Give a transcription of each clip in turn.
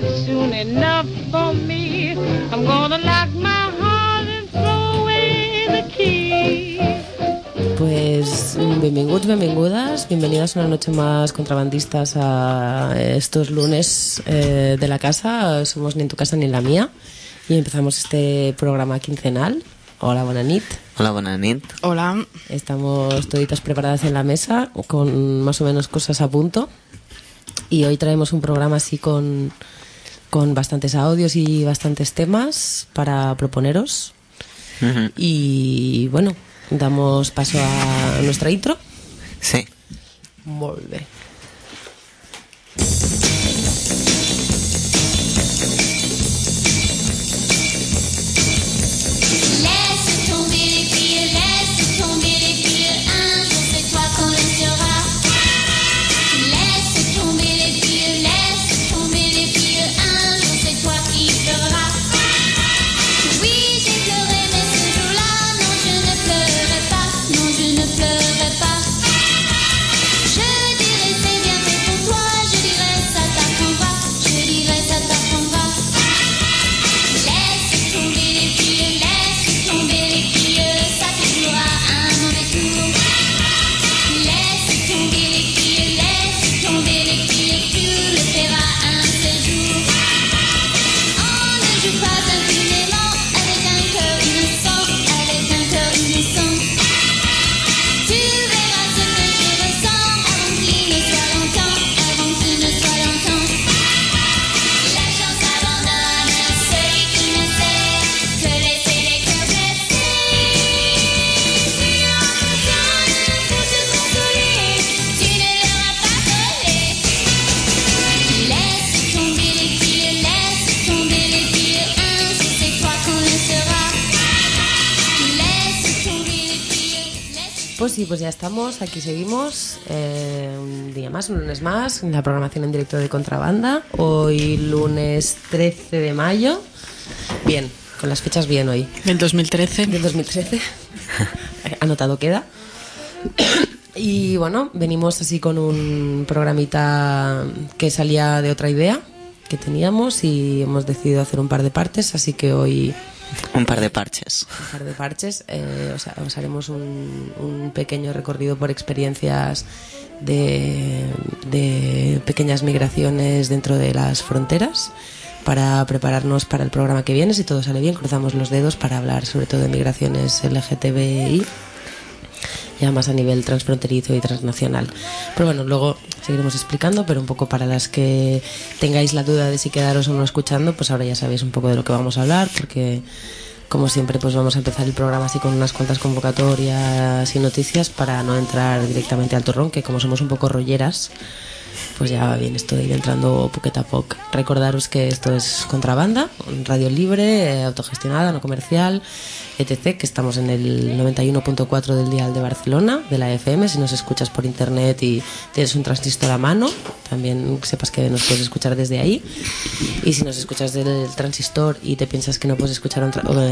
that's soon enough for me. I'm gonna lock my heart and throw away the key. Pues benvinguts, benvingudes, bienvenidas una noche más contrabandistas a estos lunes eh, de la casa. Somos ni en tu casa ni en la mía y empezamos este programa quincenal. Hola, buena nit. Hola, buena nit. Hola. Estamos toditas preparadas en la mesa con más o menos cosas a punto y hoy traemos un programa así con, con bastantes audios y bastantes temas para proponeros. Y bueno, damos paso a nuestra intro. Sí. Bé. Sí, pues ya estamos, aquí seguimos. eh, un día más, un lunes más, en la programación en directo de Contrabanda. Hoy lunes 13 de mayo. Bien, con las fechas bien hoy. Del 2013. Del 2013. Anotado queda. Y bueno, venimos así con un programita que salía de otra idea que teníamos y hemos decidido hacer un par de partes, así que hoy Un par de parches. un par de parches. eh, os, os haremos un, un pequeño recorrido por experiencias de, de pequeñas migraciones dentro de las fronteras para prepararnos para el programa que viene. Si todo sale bien, cruzamos los dedos para hablar sobre todo de migraciones LGTBI ya más a nivel transfronterizo y transnacional. Pero bueno, luego seguiremos explicando, pero un poco para las que tengáis la duda de si quedaros o no escuchando, pues ahora ya sabéis un poco de lo que vamos a hablar, porque como siempre pues vamos a empezar el programa así con unas cuantas convocatorias y noticias para no entrar directamente al torrón, que como somos un poco rolleras, pues ya va bien esto entrando poquito a poco. Recordaros que esto es Contrabanda, radio libre, eh, autogestionada, no comercial, etc. Que estamos en el 91.4 del dial de Barcelona, de la FM. Si nos escuchas por internet y tienes un transistor a mano, también sepas que nos puedes escuchar desde ahí. Y si nos escuchas del transistor y te piensas que no puedes escuchar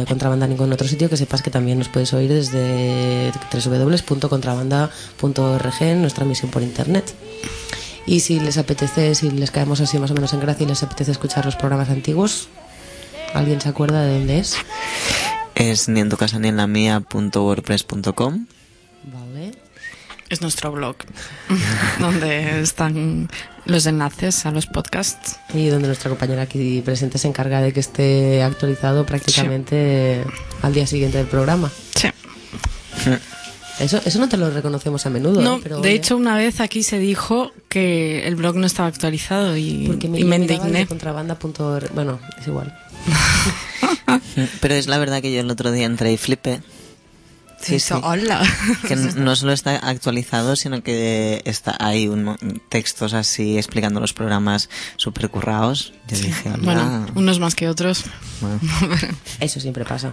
Contrabanda en ningún otro sitio, que sepas que también nos puedes oír desde www.contrabanda.org en nuestra emisión por internet. Y si les apetece, si les caemos así más o menos en gracia y les apetece escuchar los programas antiguos, ¿alguien se acuerda de dónde es? Es ni en tu casa ni en la mía punto wordpress.com. Vale. Es nuestro blog, donde están los enlaces a los podcasts. Y donde nuestra compañera aquí presente se encarga de que esté actualizado prácticamente al día siguiente del programa. Sí. Eso, eso no te lo reconocemos a menudo. No, ¿eh? Pero, de oye, hecho, una vez aquí se dijo que el blog no estaba actualizado y, porque me, y me indigné. contrabanda.org. Bueno, es igual. Pero es la verdad que yo el otro día entré y flipé. Sí, Hola. Que no solo está actualizado, sino que está hay un, textos así explicando los programas super currados. Yo dije, hola. Bueno, unos más que otros. Bueno. Eso siempre pasa.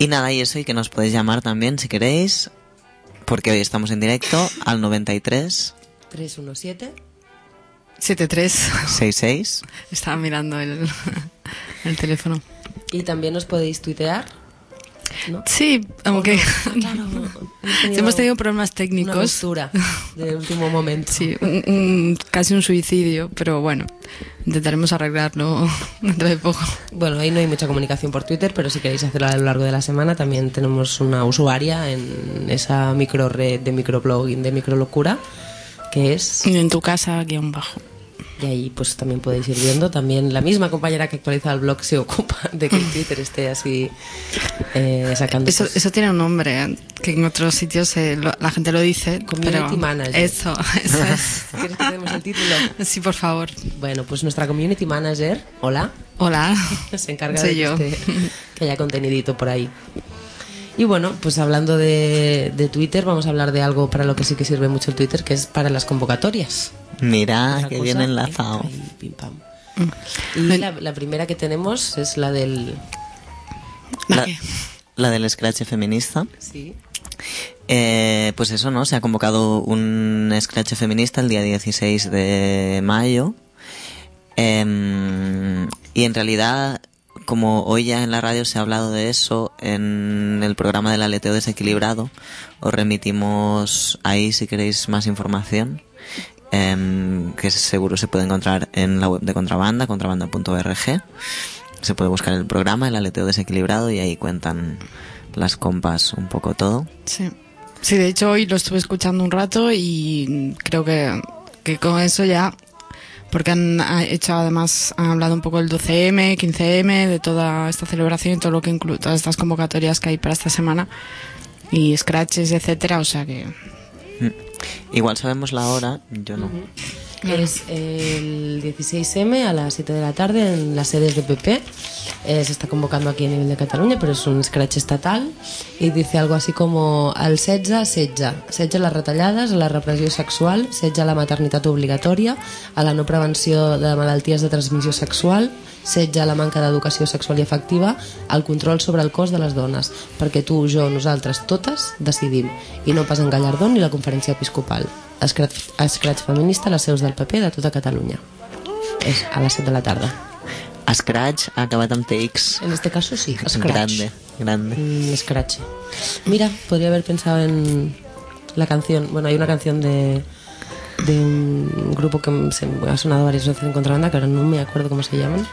Y nada, y eso, y que nos podéis llamar también si queréis, porque hoy estamos en directo al 93 317. 7-3. 66. Estaba mirando el, el teléfono. Y también os podéis tuitear. ¿No? Sí, aunque Claro, sí, hemos tenido problemas una técnicos. ruptura de último momento. Sí, un- un- casi un suicidio, pero bueno, intentaremos arreglarlo dentro de poco. Bueno, ahí no hay mucha comunicación por Twitter, pero si queréis hacerlo a lo largo de la semana, también tenemos una usuaria en esa micro red de microblogging de microlocura, que es Y en tu casa, guion bajo. Y ahí pues también podéis ir viendo. También la misma compañera que actualiza el blog se ocupa de que Twitter esté así eh, sacando Eso, pues, eso tiene un nombre, ¿eh? que en otros sitios eh, lo- la gente lo dice. Community pero manager. Eso, eso es. ¿Quieres que demos el título? Sí, por favor. Bueno, pues nuestra community manager, hola, Hola. se encarga Soy de que, yo. esté- que haya contenidito por ahí. Y bueno, pues hablando de, de Twitter, vamos a hablar de algo para lo que sí que sirve mucho el Twitter, que es para las convocatorias. Mira, que bien eh, enlazado. ahí, pim, pam. Y la, la primera que tenemos es la del... La, ¿Qué? la del Scratch feminista. Sí. Eh, pues eso, ¿no? Se ha convocado un Scratch feminista el día 16 de mayo. Em, y en realidad, como hoy ya en la radio se ha hablado de eso, en el programa del aleteo desequilibrado, os remitimos ahí si queréis más información. em, que seguro se puede encontrar en la web de Contrabanda, contrabanda.org. Se puede buscar el programa, el aleteo desequilibrado, y ahí cuentan las compas un poco todo. Sí. Sí, de hecho hoy lo estuve escuchando un rato y creo que, que con eso ya, porque han ha hecho además, han hablado un poco del 12M, 15M, de toda esta celebración y todo lo que incluye, todas estas convocatorias que hay para esta semana y scratches, etcétera, o sea que Mm. Igual sabemos la hora, yo no. Es el 16M a las 7 de la tarde en las sedes de PP. Eh, se está convocando aquí a nivel de Cataluña, pero es un scratch estatal. Y dice algo así como al setge, setge. Setge a les a la repressió sexual, setge a la maternitat obligatòria, a la no prevenció de malalties de transmissió sexual, setge a la manca d'educació sexual i afectiva, al control sobre el cos de les dones, perquè tu, jo, nosaltres, totes, decidim, i no pas en Gallardón ni la conferència episcopal. Escratch feminista a les seus del PP de tota Catalunya. És a les 7 de la tarda. Scratch ha acabat amb TX. En este caso sí, Scratch. Grande, grande. Mm, Scratch. Mira, podría haber pensado en la canción. Bueno, hay una canción de, de un grupo que se ha sonado varias veces en contrabanda, que ahora no me acuerdo cómo se llaman,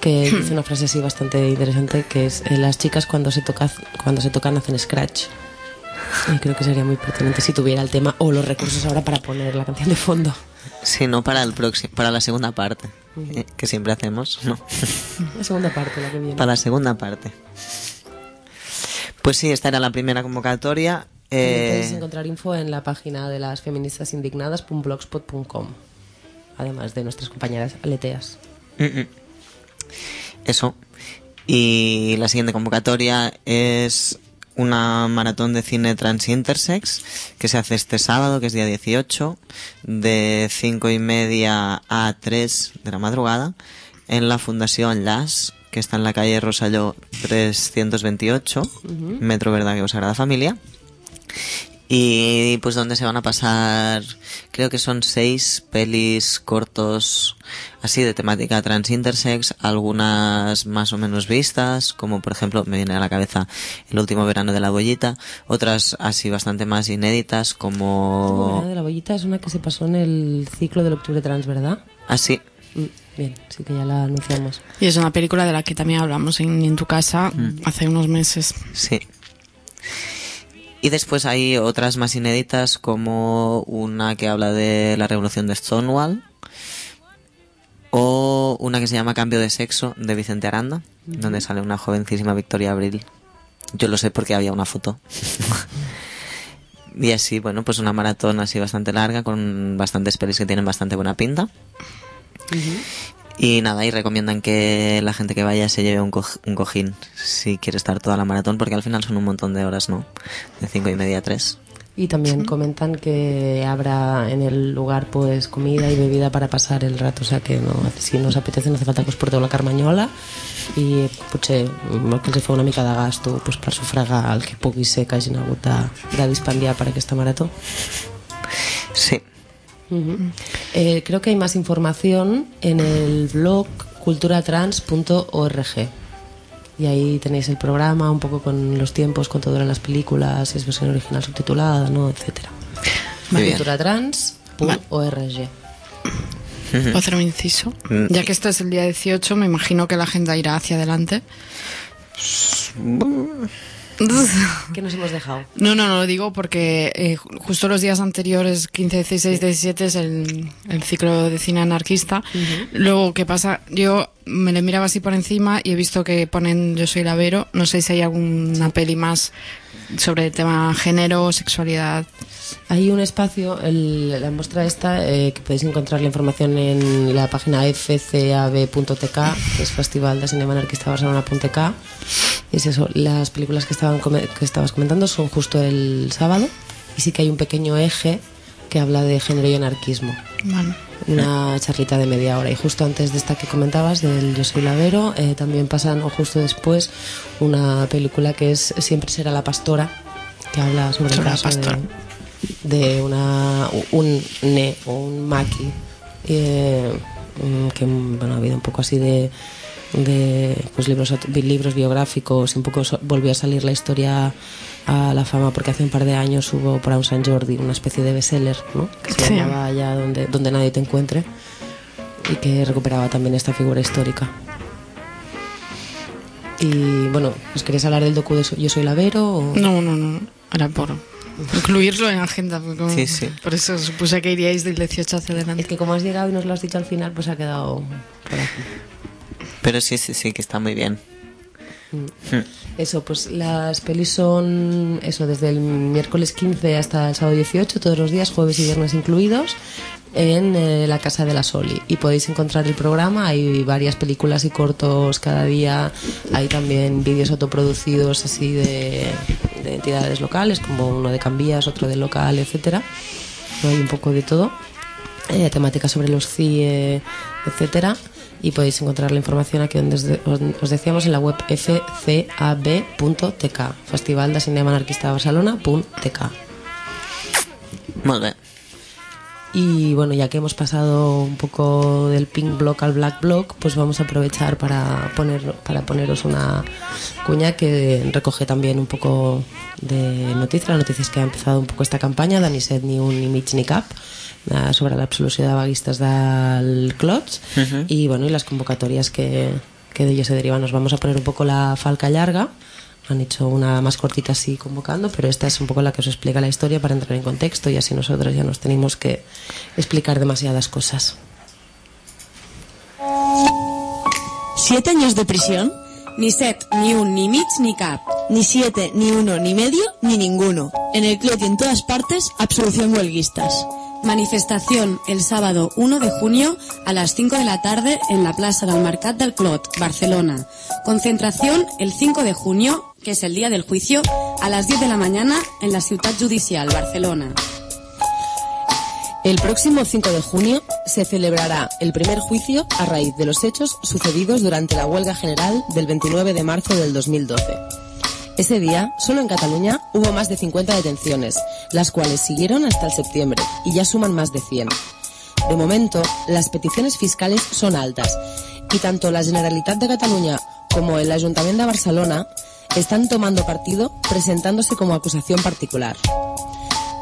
que dice una frase así bastante interesante, que es eh, las chicas cuando se, toca, cuando se tocan hacen Scratch. Y creo que sería muy pertinente si tuviera el tema o los recursos ahora para poner la canción de fondo. Sí, no para el próximo, para la segunda parte, eh, que siempre hacemos, no. La segunda parte, la que viene. para la segunda parte. Pues sí, esta era la primera convocatoria. Eh, Podéis encontrar info en la página de las feministas indignadas.blogspot.com, además de nuestras compañeras aleteas. mm, mm. Eso. Y la siguiente convocatoria es una maratón de cine trans intersex que se hace este sábado, que es día 18, de 5 y media a 3 de la madrugada, en la Fundación LAS, que está en la calle Rosalló 328, Metro Verdad que Sagrada Familia. Y pues donde se van a pasar, creo que son seis pelis cortos así de temática trans intersex, algunas más o menos vistas, como por ejemplo me viene a la cabeza El último verano de la bollita, otras así bastante más inéditas como de la bollita es una que se pasó en el ciclo del octubre trans, ¿verdad? así, Mm, Bien, sí que ya la anunciamos. Y es una película de la que también hablamos en, en tu casa hace unos meses. sí. Y después hay otras más inéditas como una que habla de la revolución de Stonewall o una que se llama Cambio de sexo de Vicente Aranda, donde sale una jovencísima Victoria Abril. Yo lo sé porque había una foto. y así, bueno, pues una maratón así bastante larga con bastantes pelis que tienen bastante buena pinta. Y nada, y recomiendan que la gente que vaya se lleve un, coj- un cojín si quiere estar toda la maratón, porque al final son un montón de horas, ¿no? De cinco y media a tres. Y también comentan que habrá en el lugar pues comida y bebida para pasar el rato, o sea que no, si no os apetece no hace falta que us porteu la carmanyola i potser el que els fa una mica de gasto pues, per sufragar el que pugui ser que hagin hagut de, de dispendiar per aquesta marató. Sí. Ujú. Eh, creo que hay más información en el blog culturatrans.org. Y ahí tenéis el programa, un poco con los tiempos, cuánto duran las películas, si es versión original subtitulada, ¿no? etcétera. Culturatrans.org. ¿Puedo hacer un inciso? Mm. Ya que este es el día 18, me imagino que la agenda irá hacia adelante. ¿Qué nos hemos dejado? No, no, no lo digo porque eh, ju- justo los días anteriores, 15, 16, 17, es el, el ciclo de cine anarquista. Luego, ¿qué pasa? Yo me le miraba así por encima y he visto que ponen Yo soy Lavero. No sé si hay alguna peli más sobre el tema género, sexualidad. Hay un espacio, el- la muestra esta, eh, que podéis encontrar la información en la página fcab.tk, que es Festival de Cinema Anarquista Barcelona.tk. Es eso, las películas que, estaban que estabas comentando son justo el sábado, y sí que hay un pequeño eje que habla de género y anarquismo. Bueno, Una charlita de media hora. Y justo antes de esta que comentabas, del Yo soy Lavero, eh, también pasan, o justo después, una película que es Siempre será la pastora, que habla sobre, Sobre la el caso pastora. de, de una, un ne o un maqui, eh, mm, que bueno, ha habido un poco así de de pues libros libros biográficos y un poco volvió a salir la historia a la fama porque hace un par de años hubo para un San Jordi una especie de bestseller ¿no? que se Sí. llamaba allá donde, donde nadie te encuentre y que recuperaba también esta figura histórica y bueno ¿os queréis hablar del docu de Yo soy Lavero? O... no, no, no. Era por incluirlo en agenda. como- Sí, sí. Por eso supuse que iríais del 18 hacia adelante. es que como has llegado y nos lo has dicho al final pues ha quedado por aquí Pero sí, sí, sí, que está muy bien. Eso, pues las pelis son eso desde el miércoles 15 hasta el sábado 18, todos los días, jueves y viernes incluidos, en eh, la Casa de la Soli. Y podéis encontrar el programa, hay varias películas y cortos cada día, hay también vídeos autoproducidos así de, de entidades locales, como uno de Cambías, otro de local, etcétera. Hay un poco de todo. Eh, temática sobre los CIE, etcétera. Y podéis encontrar la información aquí donde os, de- os- os decíamos en la web fcab.tk, Festival de Cinema Anarquista de Barcelona.tk. Y bueno, ya que hemos pasado un poco del pink block al black block, pues vamos a aprovechar para, poner, para poneros una cuña que recoge también un poco de noticias, las noticias que ha empezado un poco esta campaña, de ni set ni un ni mig ni cap, sobre l'absolució de vaguistes del Clots y bueno, y las convocatorias que, que de ello se derivan. Nos vamos a poner un poco la falca larga. Han hecho una más cortita así convocando, pero esta es un poco la que os explica la historia para entrar en contexto y así nosotros ya nos tenemos que explicar demasiadas cosas. ¿Siete años de prisión? Ni set, ni un, ni mig, ni cap. Ni siete, ni uno, ni medio, ni ninguno. En el club y en todas partes, absolución huelguistas. Manifestación el sábado 1 de junio a las 5 de la tarde en la Plaza del Mercat del Clot, Barcelona. Concentración el 5 de junio, que es el día del juicio, a las 10 de la mañana en la Ciudad Judicial, Barcelona. El próximo 5 de junio se celebrará el primer juicio a raíz de los hechos sucedidos durante la huelga general del 29 de marzo del 2012. Ese día, solo en Cataluña, hubo más de 50 detenciones, las cuales siguieron hasta el septiembre y ya suman más de 100. De momento, las peticiones fiscales son altas y tanto la Generalitat de Cataluña como el Ayuntamiento de Barcelona están tomando partido presentándose como acusación particular.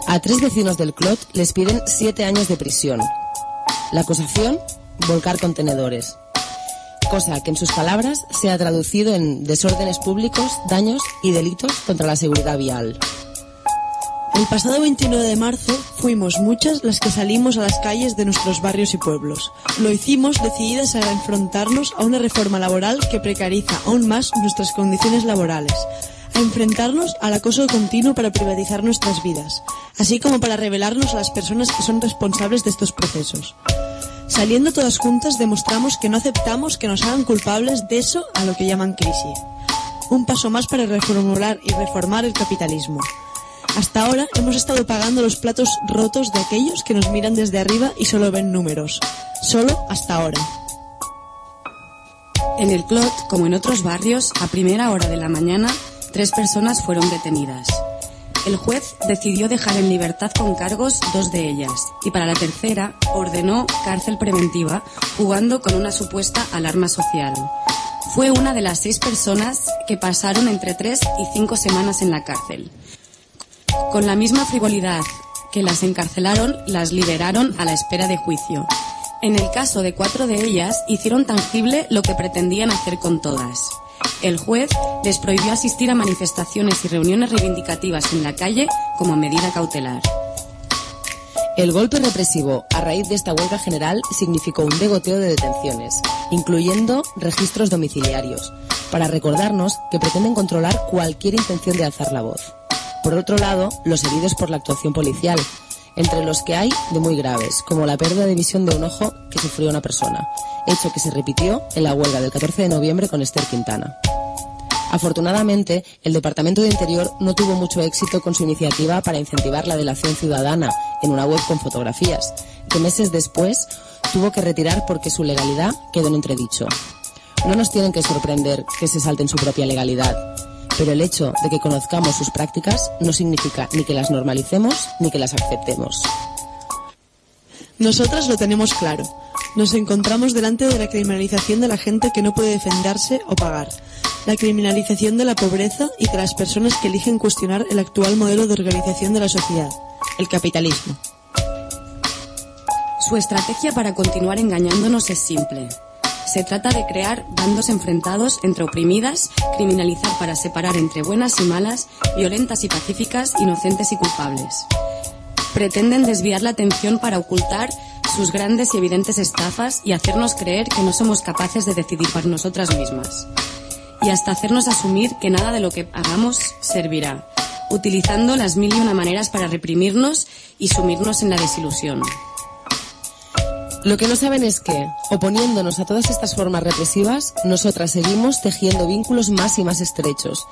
A tres vecinos del Clot les piden siete años de prisión. La acusación, volcar contenedores. Cosa que en sus palabras se ha traducido en desórdenes públicos, daños y delitos contra la seguridad vial. El pasado 29 de marzo fuimos muchas las que salimos a las calles de nuestros barrios y pueblos. Lo hicimos decididas a enfrentarnos a una reforma laboral que precariza aún más nuestras condiciones laborales, a enfrentarnos al acoso continuo para privatizar nuestras vidas, así como para revelarnos a las personas que son responsables de estos procesos. Saliendo todas juntas demostramos que no aceptamos que nos hagan culpables de eso a lo que llaman crisis. Un paso más para reformular y reformar el capitalismo. Hasta ahora hemos estado pagando los platos rotos de aquellos que nos miran desde arriba y solo ven números. Solo hasta ahora. En el Clot, como en otros barrios, a primera hora de la mañana, tres personas fueron detenidas. El juez decidió dejar en libertad con cargos dos de ellas y para la tercera ordenó cárcel preventiva jugando con una supuesta alarma social. fue una de las seis personas que pasaron entre tres y cinco semanas en la cárcel. Con la misma frivolidad que las encarcelaron, las liberaron a la espera de juicio. En el caso de cuatro de ellas, hicieron tangible lo que pretendían hacer con todas. El juez les prohibió asistir a manifestaciones y reuniones reivindicativas en la calle como medida cautelar. El golpe represivo a raíz de esta huelga general significó un degoteo de detenciones, incluyendo registros domiciliarios, para recordarnos que pretenden controlar cualquier intención de alzar la voz. Por otro lado, los heridos por la actuación policial, entre los que hay de muy graves, como la pérdida de visión de un ojo que sufrió una persona, hecho que se repitió en la huelga del 14 de noviembre con Esther Quintana. Afortunadamente, el Departamento de Interior no tuvo mucho éxito con su iniciativa para incentivar la delación ciudadana en una web con fotografías, que meses después tuvo que retirar porque su legalidad quedó en entredicho. No nos tienen que sorprender que se salten su propia legalidad, pero el hecho de que conozcamos sus prácticas no significa ni que las normalicemos ni que las aceptemos. Nosotras lo tenemos claro. Nos encontramos delante de la criminalización de la gente que no puede defenderse o pagar, la criminalización de la pobreza y de las personas que eligen cuestionar el actual modelo de organización de la sociedad, el capitalismo. Su estrategia para continuar engañándonos es simple. Se trata de crear bandos enfrentados entre oprimidas, criminalizar para separar entre buenas y malas, violentas y pacíficas, inocentes y culpables. Pretenden desviar la atención para ocultar sus grandes y evidentes estafas y hacernos creer que no somos capaces de decidir por nosotras mismas. Y hasta hacernos asumir que nada de lo que hagamos servirá, utilizando las mil y una maneras para reprimirnos y sumirnos en la desilusión. Lo que no saben es que, oponiéndonos a todas estas formas represivas, nosotras seguimos tejiendo vínculos más y más estrechos,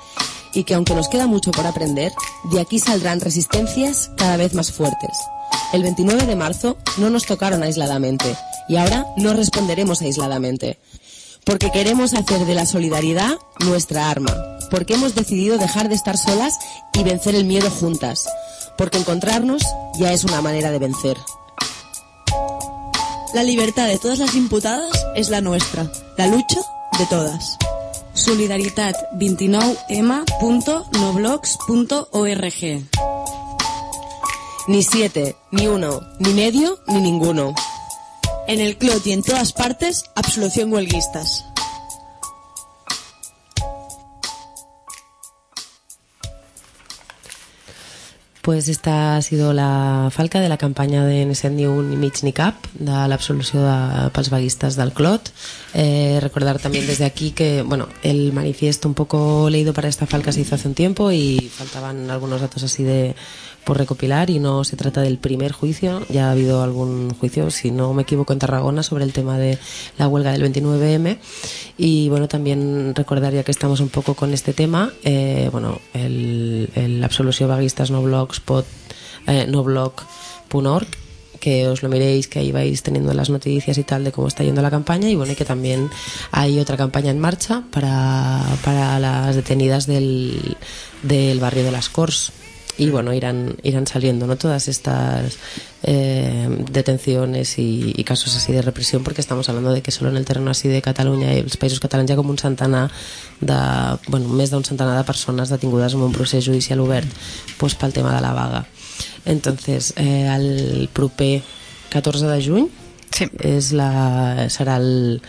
y que aunque nos queda mucho por aprender, de aquí saldrán resistencias cada vez más fuertes. El 29 de marzo no nos tocaron aisladamente, y ahora no responderemos aisladamente, porque queremos hacer de la solidaridad nuestra arma, porque hemos decidido dejar de estar solas y vencer el miedo juntas, porque encontrarnos ya es una manera de vencer. La libertad de todas las imputadas es la nuestra, la lucha de todas. Solidaritat 29ema.noblogs.org Ni siete, ni uno, ni medio, ni ninguno. En el CLOT y en todas partes, absolución huelguistas. Pues esta ha sido la falca de la campanya de Necent ni un mig ni cap de l'absolució de, pels del Clot. Eh, recordar también desde aquí que bueno, el manifiesto un poco leído para esta falca se hizo hace un tiempo y faltaban algunos datos así de por recopilar y no se trata del primer juicio, ya ha habido algún juicio, si no me equivoco, en Tarragona sobre el tema de la huelga del 29M y bueno, también recordar ya que estamos un poco con este tema, eh, bueno, el, el Absolució Vaguistas no blogspot, eh, no blog.org que os lo miréis, que ahí vais teniendo las noticias y tal de cómo está yendo la campaña. Y bueno, y que también hay otra campaña en marcha para, para las detenidas del, del barrio de las Cors y bueno, irán, irán saliendo ¿no? todas estas eh, detenciones y, y casos así de represión porque estamos hablando de que solo en el terreno así de Catalunya i els països catalans hi ha com un centenar de, bueno, més d'un centenar de persones detingudes en un procés judicial obert pues, pel tema de la vaga entonces eh, el proper 14 de juny Sí. és la, serà el,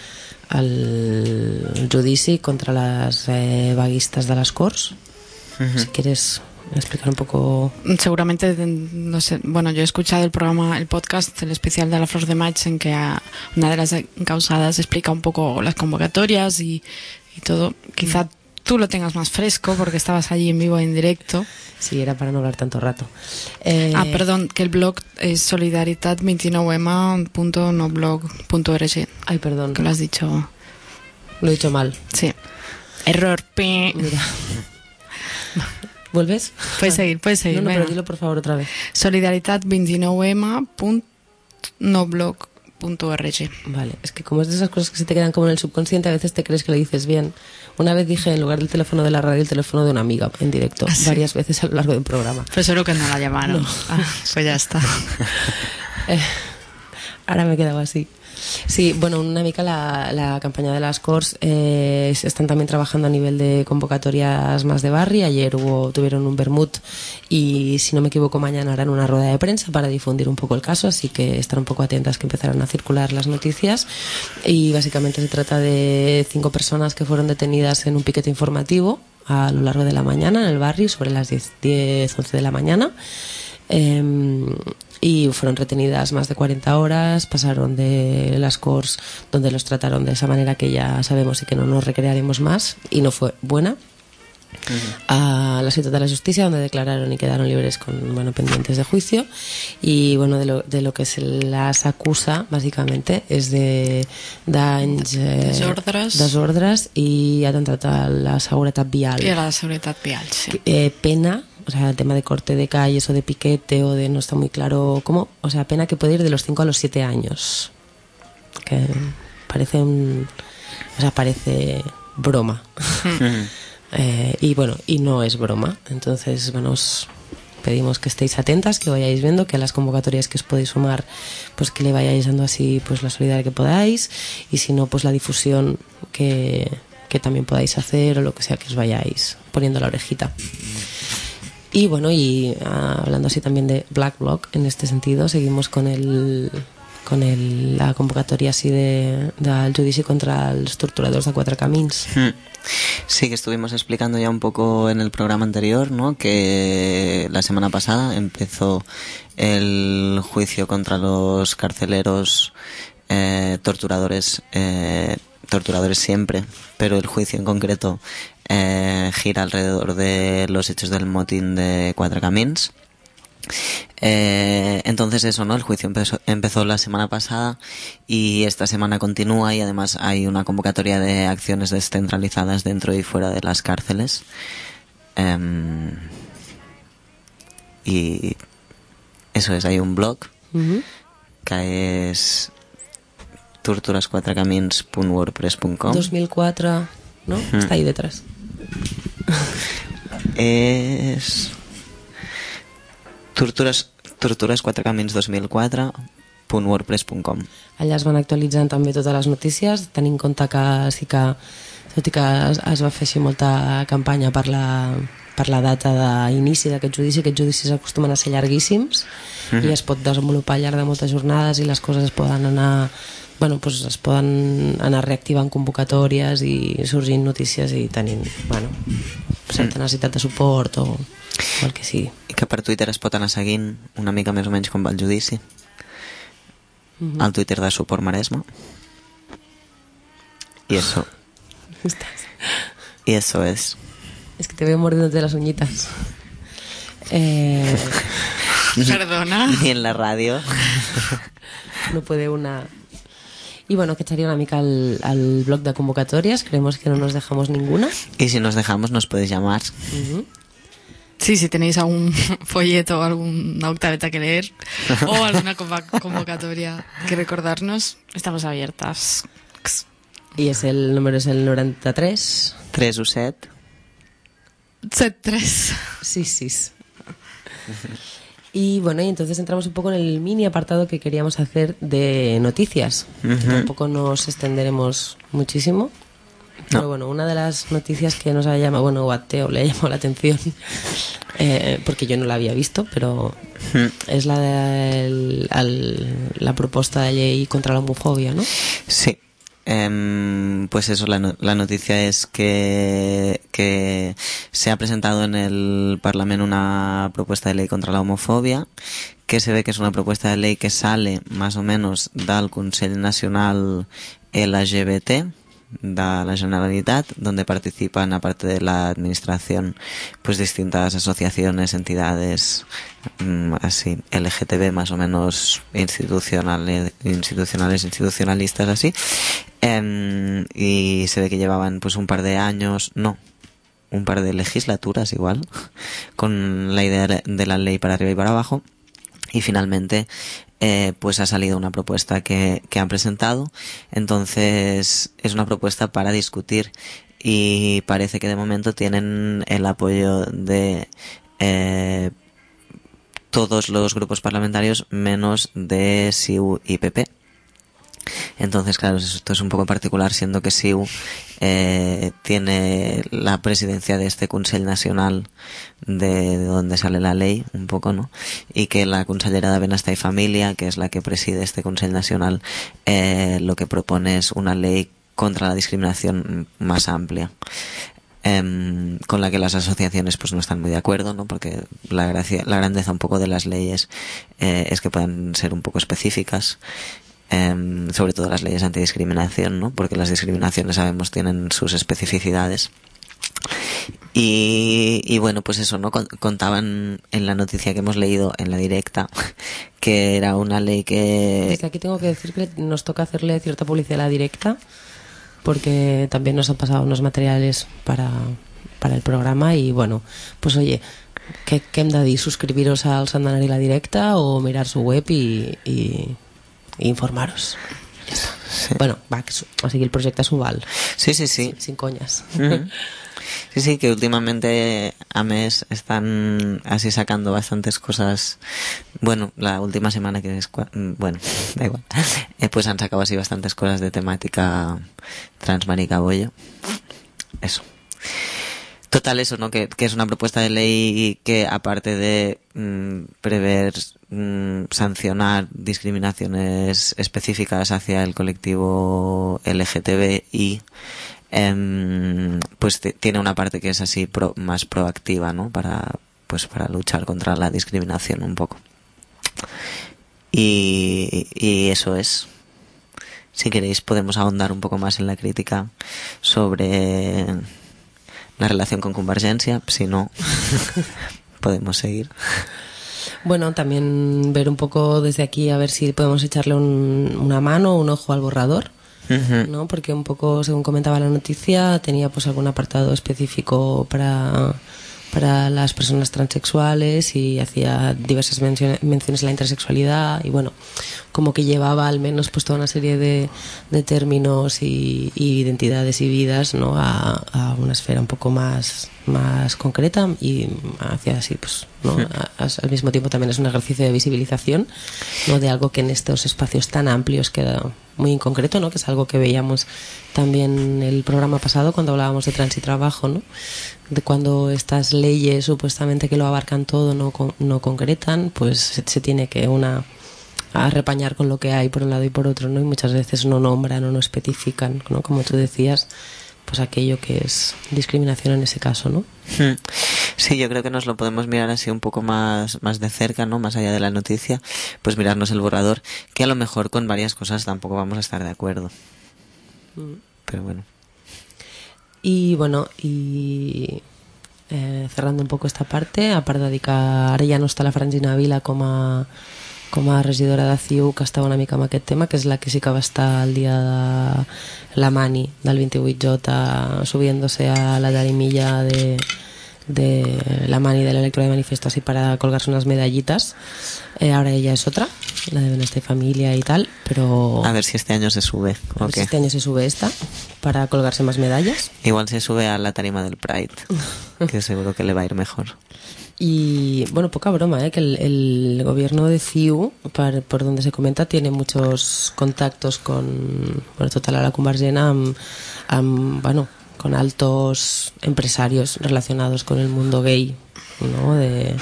el judici contra les eh, vaguistes de les Corts si quieres explicar un poco Seguramente, no sé, bueno, yo he escuchado el programa, el podcast, el especial de la Flor de Match, en que a- una de las encausadas explica un poco las convocatorias y, y todo. Quizá tú lo tengas más fresco porque estabas allí en vivo en directo. Sí, era para no hablar tanto rato. Eh, Ah, perdón, que el blog es solidaritat29ema.noblog.org. Ay, perdón. Que lo has dicho. Lo he dicho mal. Sí. Error. Mira. ¿Vuelves? Puedes seguir, puedes seguir. No, no, pero dilo por favor otra vez. Solidaritat29ema.noblog.org. Vale, es que como es de esas cosas que se te quedan como en el subconsciente, a veces te crees que lo dices bien. Una vez dije en lugar del teléfono de la radio el teléfono de una amiga en directo, ¿Ah, sí? varias veces a lo largo de un programa. Pero seguro que no la llamaron. Ah, pues ya está. Eh, ahora me he quedado así. Sí, bueno, una mica la, campaña de las Corts eh, están también trabajando a nivel de convocatorias más de barri. Ayer hubo, tuvieron un vermut y, si no me equivoco, mañana harán una rueda de prensa para difundir un poco el caso, así que estar un poco atentas que empezarán a circular las noticias. Y básicamente se trata de cinco personas que fueron detenidas en un piquete informativo a lo largo de la mañana en el barrio, sobre las 10, 10 11 de la mañana. Eh, y fueron retenidas más de 40 horas, pasaron de las Corts donde los trataron de esa manera que ya sabemos y que no nos recrearemos más y no fue buena a la ciudad de la justicia donde declararon y quedaron libres con bueno pendientes de juicio y bueno de lo, de lo que se las acusa básicamente es de danys eh, Desordres. desordres i atemptat a la seguretat vial I a la seguretat vial, sí. eh, pena, o sea, el tema de corte de calles o de piquete o de no está muy claro cómo, o sea, pena que puede ir de los 5 a los 7 años. Que parece un. O sea, parece broma. Eh, y bueno, y no es broma. Entonces, bueno, os pedimos que estéis atentas, que vayáis viendo, que a las convocatorias que os podéis sumar, pues que le vayáis dando así pues la solidaridad que podáis y si no, pues la difusión que, que también podáis hacer o lo que sea que os vayáis poniendo la orejita. Y bueno, y ah, hablando así también de Black Bloc, en este sentido, seguimos con el con el, la convocatoria así de, del judici contra els torturadors de Quatre Camins. Mm. Sí, que estuvimos explicando ya un poco en el programa anterior, ¿no? Que la semana pasada empezó el juicio contra los carceleros eh, torturadores, eh, torturadores siempre, pero el juicio en concreto eh, gira alrededor de los hechos del motín de Cuatro Camins. Eh, entonces eso, ¿no? El juicio empezó, empezó la semana pasada y esta semana continúa y además hay una convocatoria de acciones descentralizadas dentro y fuera de las cárceles. Em, y eso es, hay un blog que es torturasquatrecamins.wordpress.com 2004, ¿no? Está ahí detrás. és tortures, tortures 4 camins 2004.wordpress.com Allà es van actualitzant també totes les notícies, tenint en compte que sí que, tot i que es, es va fer així molta campanya per la, per la data d'inici d'aquest judici, aquests judicis acostumen a ser llarguíssims i es pot desenvolupar al llarg de moltes jornades i les coses es poden anar bueno, pues es poden anar reactivant convocatòries i sorgint notícies i tenint, bueno, certa necessitat de suport o, o el que sigui. i que per Twitter es pot anar seguint una mica més o menys com va el judici. Al Twitter de Suport Maresma. Y eso y eso es Es que te veo mordiéndote las uñitas. Eh, Perdona. ni en la radio no puede una... Y bueno, que echaría una mica al, al blog de convocatorias. Creemos que no nos dejamos ninguna. y si nos dejamos nos podéis llamar. Sí, si tenéis algún folleto o alguna octaveta que leer o alguna convocatoria que recordarnos, estamos abiertas. Y es el número es el 93. 3 u 7 Set 3. Sí, sí. Y bueno, y entonces entramos un poco en el mini apartado que queríamos hacer de noticias. Tampoco nos extenderemos muchísimo. Pero No. bueno, una de las noticias que nos ha llamado, bueno, o a Teo le ha llamado la atención, eh, porque yo no la había visto, pero es la de la propuesta de ley contra la homofobia, ¿no? Sí. Em, pues eso, la, no- la noticia es que, que se ha presentado en el Parlamento una propuesta de ley contra la homofobia, que se ve que es una propuesta de ley que sale más o menos del Consell Nacional LGBT de la Generalitat, donde participan, aparte de la administración, pues distintas asociaciones, entidades, mm, así, LGTB más o menos institucionales, institucionales, institucionalistas, así. Em, y se ve que llevaban pues un par de años, no, un par de legislaturas igual, con la idea de de la ley para arriba y para abajo. Y finalmente, eh, pues ha salido una propuesta que, que han presentado. Entonces, es una propuesta para discutir y parece que de momento tienen el apoyo de eh, todos los grupos parlamentarios menos de SIU y PP. Entonces, claro, esto es un poco particular, siendo que SIU eh, tiene la presidencia de este Consell Nacional de, de donde sale la ley, un poco, ¿no? Y que la consellera de Benestar y Familia, que es la que preside este Consell Nacional, eh, lo que propone es una ley contra la discriminación más amplia em, con la que las asociaciones pues no están muy de acuerdo, ¿no? Porque la gracia, la grandeza un poco de las leyes eh, es que puedan ser un poco específicas, em, sobre todo las leyes antidiscriminación, ¿no? Porque las discriminaciones sabemos tienen sus especificidades. Y, bueno, pues eso, ¿no? Con- Contaban en la noticia que hemos leído en la directa que era una ley que... Desde aquí tengo que decir que nos toca hacerle cierta publicidad a la directa, porque también nos han pasado unos materiales para, para el programa y bueno, pues oye, ¿qué, qué hem de? ¿Suscribiros al Santanari La Directa o mirar su web y- informaros? Ya está. Bueno, va, que su- o sigui, el projecte s'ho val. Sí, sí, sí. Sin coñas. Ujú. Sí, sí, que últimamente a mes están así sacando bastantes cosas. Bueno, la última semana que es, mm, bueno, da igual. Eh, pues han sacado así bastantes cosas de temática transmarica bollo. Eso. Total, eso, ¿no? Que, que es una propuesta de ley que, aparte de mm, prever mm, sancionar discriminaciones específicas hacia el colectivo LGTBI, em, pues tiene una parte que es así pro- más proactiva, ¿no? Para, pues para luchar contra la discriminación un poco. Y, y eso es. Si queréis podemos ahondar un poco más en la crítica sobre la relación con Convergencia. Si no, podemos seguir. Bueno, también ver un poco desde aquí a ver si podemos echarle un- una mano, un ojo al borrador. ¿no? Porque un poco, según comentaba la noticia, tenía pues algún apartado específico para, para las personas transexuales y hacía diversas mencio- menciones a la intersexualidad y bueno, como que llevaba al menos pues toda una serie de, de términos y, y identidades y vidas, ¿no? A una esfera un poco más, más concreta y hacia así, pues, ¿no? A- a- al mismo tiempo también es un ejercicio de visibilización, ¿no? De algo que en estos espacios tan amplios queda muy inconcreto, ¿no? Que es algo que veíamos también el programa pasado cuando hablábamos de trans y trabajo, ¿no? De cuando estas leyes supuestamente que lo abarcan todo no, con- no concretan, pues se, se tiene que una a repañar con lo que hay por un lado y por otro, ¿no? Y muchas veces no nombran o no especifican, ¿no? Como tú decías, pues aquello que es discriminación en ese caso, ¿no? Hmm. Sí, yo creo que nos lo podemos mirar así un poco más, más de cerca, ¿no? Más allá de la noticia, pues mirarnos el borrador, que a lo mejor con varias cosas tampoco vamos a estar de acuerdo. Pero bueno. I, bueno, i eh, cerrando un poco esta parte, a part de dir que ara ja no està la Francina Vila com a, com a regidora de CiU que estava una mica amb aquest tema, que és la que sí que va estar el dia de la Mani del 28J subiéndose a la tarimilla de, de la Mani del Electro de Manifesto así para colgarse unas medallitas. Eh, ahora ella es otra, la de Bienestar y Familia y tal, pero A ver si este año se sube. a ¿o ver si este año se sube esta para colgarse más medallas. Igual se sube a la tarima del Pride, que seguro que le va a ir mejor. Y bueno, poca broma, ¿eh? que el, el gobierno de CiU, por, por donde se comenta, tiene muchos contactos con, bueno, total a la am- bueno, con altos empresarios relacionados con el mundo gay, ¿no? De,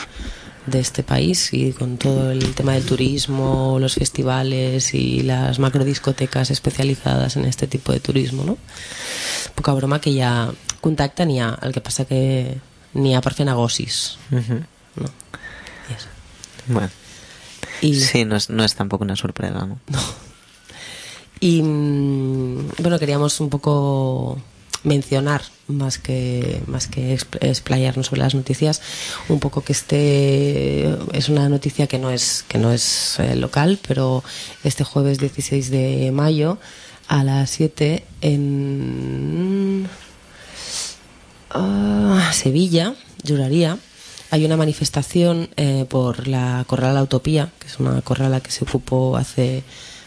este país y con todo el tema del turismo, los festivales y las macrodiscotecas especializadas en este tipo de turismo, ¿no? Poca broma que ja contacten n'hi ha, el que passa que per fer negocis. Ujú. No. Eso. Bueno, Y, sí, no es, no es tampoco una sorpresa, ¿no? y, mm, bueno, queríamos un poco mencionar más que más que expl- explayarnos sobre las noticias un poco que este es una noticia que no es que no es eh, local pero este jueves 16 de mayo a las 7 en Sevilla, juraría, hay una manifestación eh, por la Corrala Utopía, que es una corrala que se ocupó hace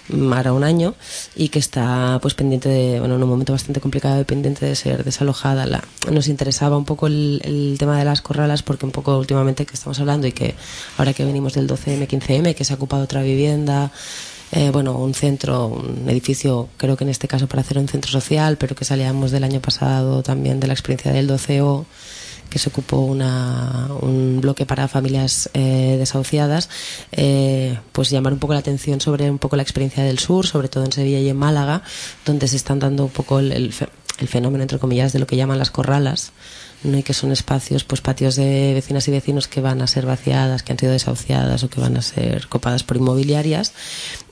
mm, un año y que está pues pendiente de, bueno, en un momento bastante complicado y pendiente de ser desalojada. La, nos interesaba un poco el, el tema de las corralas porque un poco últimamente que estamos hablando y que ahora que venimos del 12M, 15M, que se ha ocupado otra vivienda eh, bueno, un centro, un edificio, creo que en este caso para hacer un centro social, pero que salíamos del año pasado también de la experiencia del 12O, que se ocupó una, un bloque para familias eh, desahuciadas, eh, pues llamar un poco la atención sobre un poco la experiencia del sur, sobre todo en Sevilla y en Málaga, donde se están dando un poco el, el fe- el fenómeno, entre comillas, de lo que llaman las corralas, y que son espacios, pues patios de vecinas y vecinos que van a ser vaciadas, que han sido desahuciadas o que van a ser copadas por inmobiliarias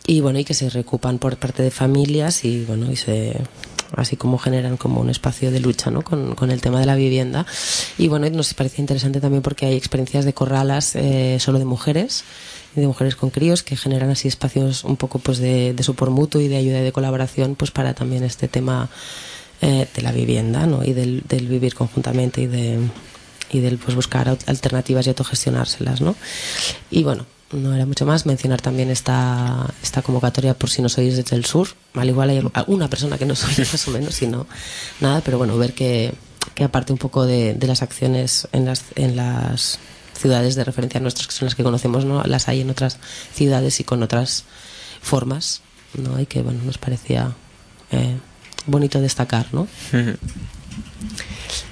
y bueno y que se reocupan por parte de familias y bueno y se así como generan como un espacio de lucha ¿no? con, con el tema de la vivienda y bueno nos parece interesante también porque hay experiencias de corralas eh, solo de mujeres de mujeres con críos que generan así espacios un poco pues de, de support mutuo y de ayuda y de colaboración pues para también este tema eh, de la vivienda ¿no? y del, vivir conjuntamente y de y del pues buscar al- alternativas y autogestionárselas ¿no? y bueno no era mucho más mencionar también esta, esta convocatoria por si no sois desde el sur. Al igual hay alguna persona que no soy más o menos sino nada pero bueno ver que, que aparte un poco de, de las acciones en las en las ciudades de referencia nuestras que son las que conocemos no las hay en otras ciudades y con otras formas no y que bueno nos parecía eh, bonito destacar no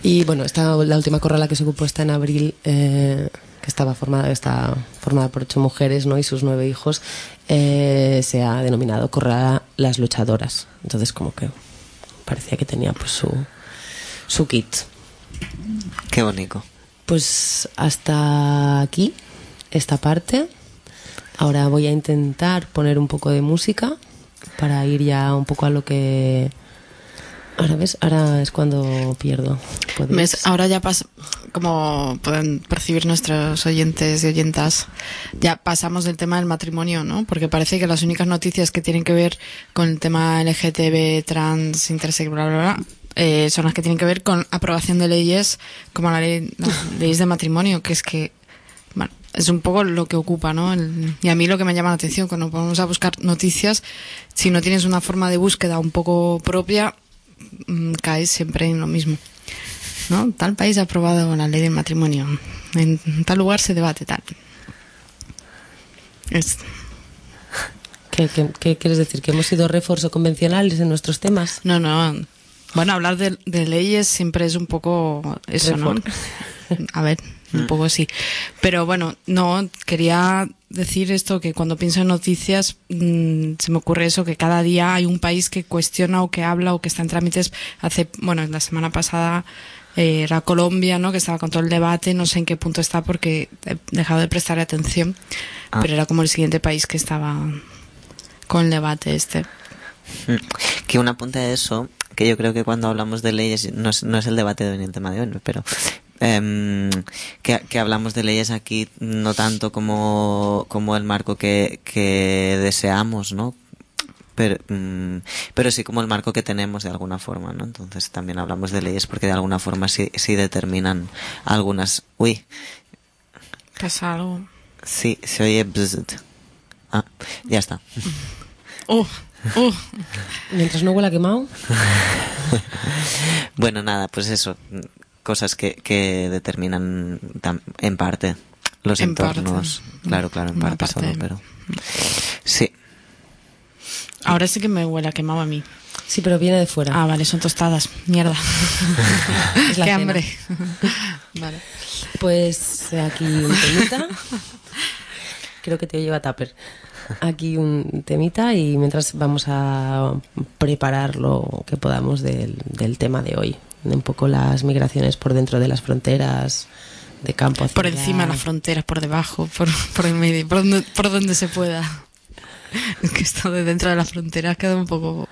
y bueno, esta, la última corrala que se ocupó está en abril, eh, que estaba formada, está formada por ocho mujeres ¿no? y sus nueve hijos, eh, se ha denominado Corrala Las Luchadoras. Entonces como que parecía que tenía pues su, su kit. Qué bonito. Pues hasta aquí esta parte. Ahora voy a intentar poner un poco de música para ir ya un poco a lo que... Ahora ves, ahora es cuando pierdo. Ahora ya pasa, como pueden percibir nuestros oyentes y oyentas, ya pasamos del tema del matrimonio, ¿no? Porque parece que las únicas noticias que tienen que ver con el tema LGTB, trans, intersex, bla, bla, bla, eh, son las que tienen que ver con aprobación de leyes como la ley, las leyes de matrimonio, que es que, bueno, es un poco lo que ocupa, ¿no? El- y a mí lo que me llama la atención cuando ponemos a buscar noticias, si no tienes una forma de búsqueda un poco propia, caes siempre en lo mismo. ¿no? Tal país ha aprobado la ley del matrimonio. En tal lugar se debate tal. Es- ¿Qué, qué, qué quieres decir? ¿Que hemos sido refuerzo convencionales en nuestros temas? no, no. Bueno, hablar de, de leyes siempre es un poco eso, ¿no? A ver, un poco sí. Pero bueno, no, quería decir esto, que cuando pienso en noticias mm, se me ocurre eso, que cada día hay un país que cuestiona o que habla o que está en trámites. Hace, bueno, la semana pasada eh, era Colombia, ¿no? Que estaba con todo el debate, no sé en qué punto está porque he dejado de prestar atención, Ah. pero era como el siguiente país que estaba con el debate este. Mm. Que un apunte a eso, que yo creo que cuando hablamos de leyes, no es, no es el debate de hoy ni el tema de hoy, pero em, que, que hablamos de leyes aquí no tanto como, como el marco que, que deseamos, ¿no? Pero, mm, pero sí como el marco que tenemos de alguna forma, ¿no? Entonces también hablamos de leyes porque de alguna forma sí, sí determinan algunas... Uy, Pasa algo. sí, se oye... Ah, ya está. Uh. Mientras no huela quemado. Bueno, nada, pues eso, cosas que, que determinan en parte los En parte. entornos. Claro, claro, en parte, parte. solo, pero sí. Ahora sí que me huele a quemado a mí. Sí, pero viene de fuera. Ah, vale, son tostadas. Mierda. Es la Qué cena. hambre. vale. Pues eh, aquí un. Creo que te lleva Tupper. Aquí un temita y mientras vamos a preparar lo que podamos del, del tema de hoy. De un poco las migraciones por dentro de las fronteras, de campo hacia Por encima de las fronteras, por debajo, por, por el medio, por donde, por donde se pueda. Es que esto de dentro de las fronteras queda un poco...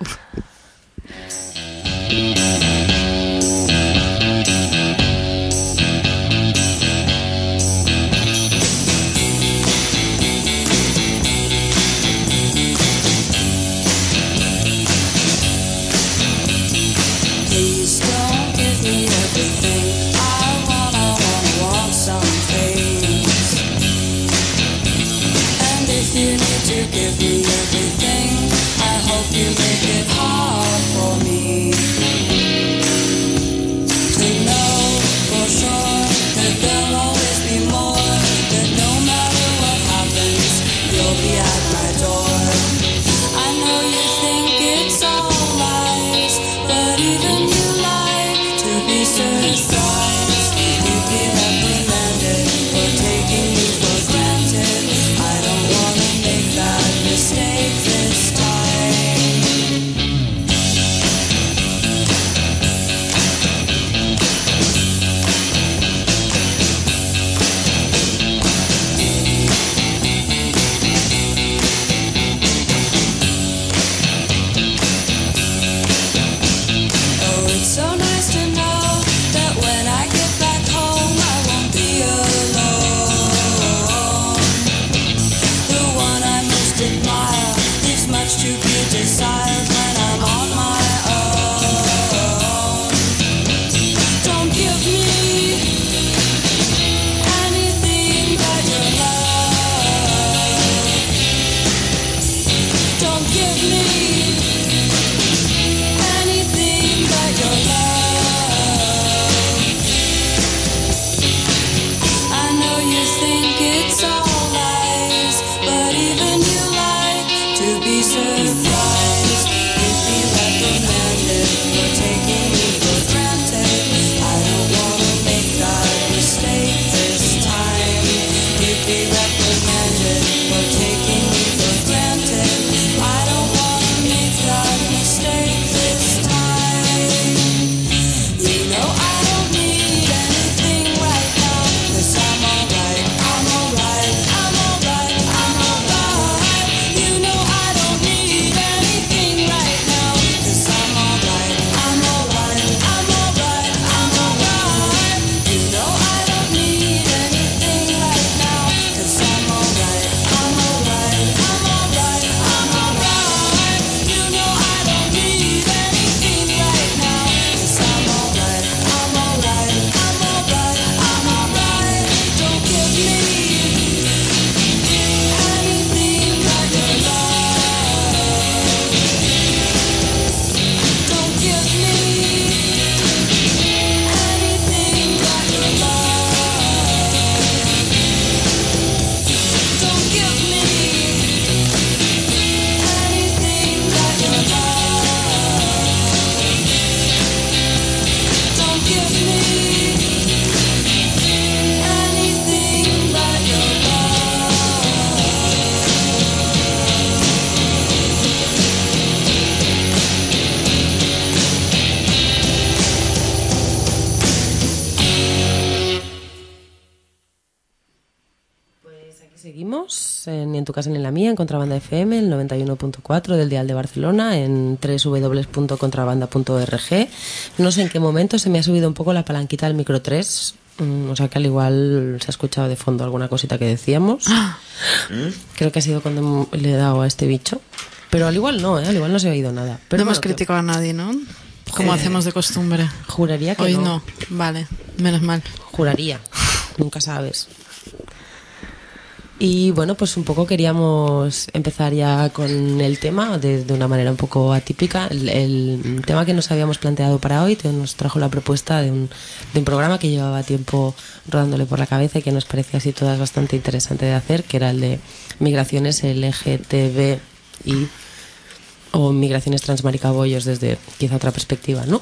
Contrabanda FM, el 91.4 del Dial de Barcelona, en www.contrabanda.org. No sé en qué momento se me ha subido un poco la palanquita del micro 3, mm, o sea que al igual se ha escuchado de fondo alguna cosita que decíamos. Creo que ha sido cuando le he dado a este bicho. Pero al igual no, ¿eh? al igual no se ha oído nada. Pero no hemos bueno, que- criticado a nadie, ¿no? Como Eh, hacemos de costumbre. Juraría que Hoy no. no. Vale, menos mal. Juraría. Nunca sabes. Y bueno, pues un poco queríamos empezar ya con el tema de, de una manera un poco atípica. El, el tema que nos habíamos planteado para hoy te- nos trajo la propuesta de un, de un programa que llevaba tiempo rodándole por la cabeza y que nos parecía así todas bastante interesante de hacer, que era el de migraciones LGTB y o migraciones transmaricabollos desde quizá otra perspectiva, ¿no?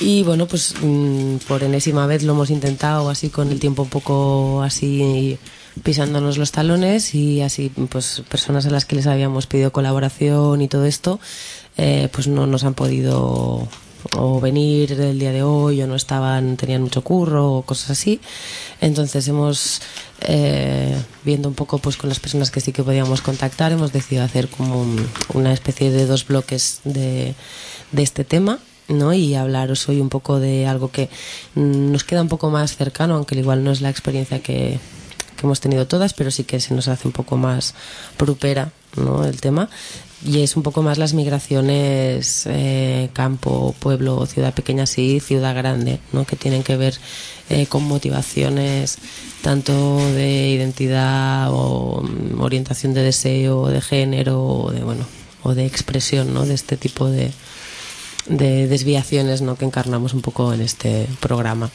Y bueno, pues mm, por enésima vez lo hemos intentado así con el tiempo un poco así pisándonos los talones y así pues personas a las que les habíamos pedido colaboración y todo esto eh, pues no nos han podido o venir el día de hoy o no estaban tenían mucho curro o cosas así entonces hemos eh, viendo un poco pues con las personas que sí que podíamos contactar hemos decidido hacer como un- una especie de dos bloques de, de este tema ¿no? y hablaros hoy un poco de algo que mm, nos queda un poco más cercano, aunque igual no es la experiencia que, que hemos tenido todas, pero sí que se nos hace un poco más propera ¿no? el tema. Y es un poco más las migraciones eh, campo, pueblo, ciudad pequeña, sí, ciudad grande, ¿no? que tienen que ver eh, con motivaciones tanto de identidad o mm, orientación de deseo, de género, o de, bueno, o de expresión ¿no? de este tipo de, de desviaciones ¿no? que encarnamos un poco en este programa.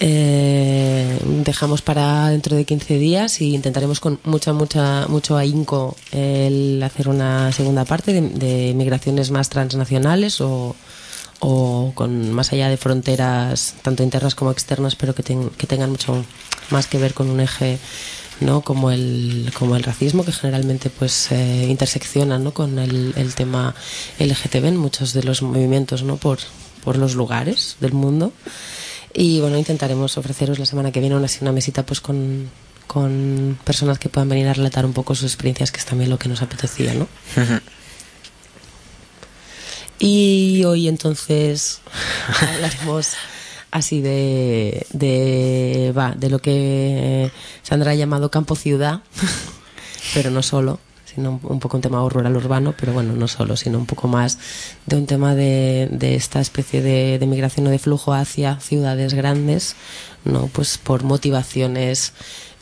Eh, dejamos para dentro de 15 días y intentaremos con mucha, mucha, mucho ahínco el hacer una segunda parte de, de migraciones más transnacionales o, o con más allá de fronteras tanto internas como externas, pero que, ten- que tengan mucho más que ver con un eje no como el como el racismo que generalmente pues eh, intersecciona ¿no? con el, el tema LGTB en muchos de los movimientos no por por los lugares del mundo. Y bueno intentaremos ofreceros la semana que viene una, una mesita pues con con personas que puedan venir a relatar un poco sus experiencias que es también lo que nos apetecía no y hoy entonces hablaremos así de, de, va, de lo que Sandra ha llamado campo ciudad, pero no solo, sino un, un poco un tema rural urbano, pero bueno, no solo, sino un poco más de un tema de, de esta especie de, de migración o de flujo hacia ciudades grandes, no pues por motivaciones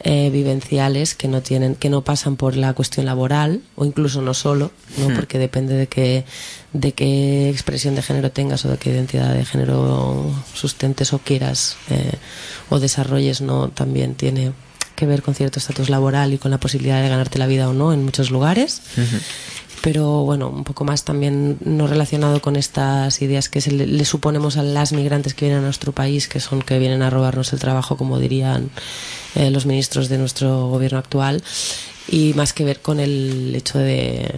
eh, vivenciales que no tienen que no pasan por la cuestión laboral o incluso no solo no Hmm. porque depende de qué de qué expresión de género tengas o de qué identidad de género sustentes o quieras eh, o desarrolles no también tiene que ver con cierto estatus laboral y con la posibilidad de ganarte la vida o no en muchos lugares. Pero bueno, un poco más también no relacionado con estas ideas que se le, le suponemos a las migrantes que vienen a nuestro país, que son que vienen a robarnos el trabajo, como dirían eh, los ministros de nuestro gobierno actual, y más que ver con el hecho de,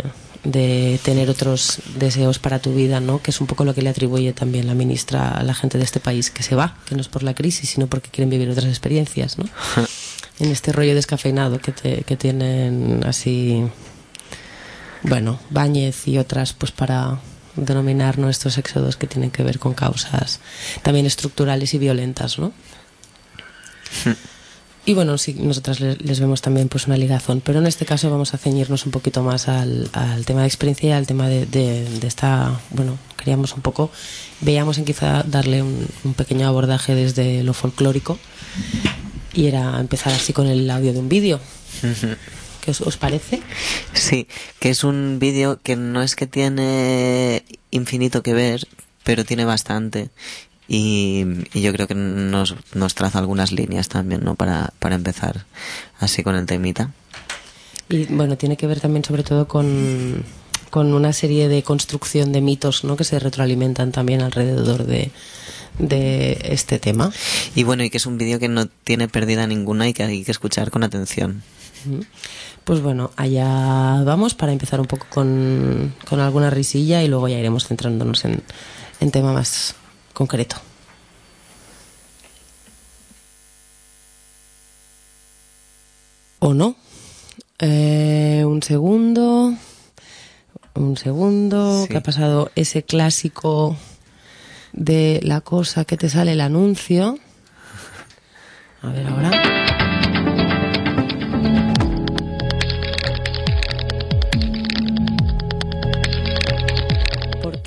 de tener otros deseos para tu vida, ¿no? Que es un poco lo que le atribuye también la ministra a la gente de este país que se va, que no es por la crisis, sino porque quieren vivir otras experiencias, ¿no? en este rollo descafeinado que, te- que tienen así bueno, Báñez y otras, pues para denominar nuestros éxodos que tienen que ver con causas también estructurales y violentas, ¿no? Y bueno, sí, nosotras le- les, vemos también pues una ligazón, pero en este caso vamos a ceñirnos un poquito más al, al tema de experiencia y al tema de, de- de esta, bueno, queríamos un poco, veíamos en quizá darle un, un pequeño abordaje desde lo folclórico y era empezar así con el audio de un vídeo. ¿Qué os, os parece? Sí, que es un vídeo que no es que tiene infinito que ver, pero tiene bastante. Y, y yo creo que nos, nos traza algunas líneas también, ¿no? Para, para empezar así con el temita. Y bueno, tiene que ver también sobre todo con, con una serie de construcción de mitos ¿no? que se retroalimentan también alrededor de, de este tema. Y bueno, y que es un vídeo que no tiene pérdida ninguna y que hay que escuchar con atención. Pues bueno, allá vamos para empezar un poco con, con alguna risilla y luego ya iremos centrándonos en, en tema más concreto. o no. Eh, un segundo. Un segundo. Sí. Que ha pasado ese clásico de la cosa que te sale el anuncio. A ver ahora.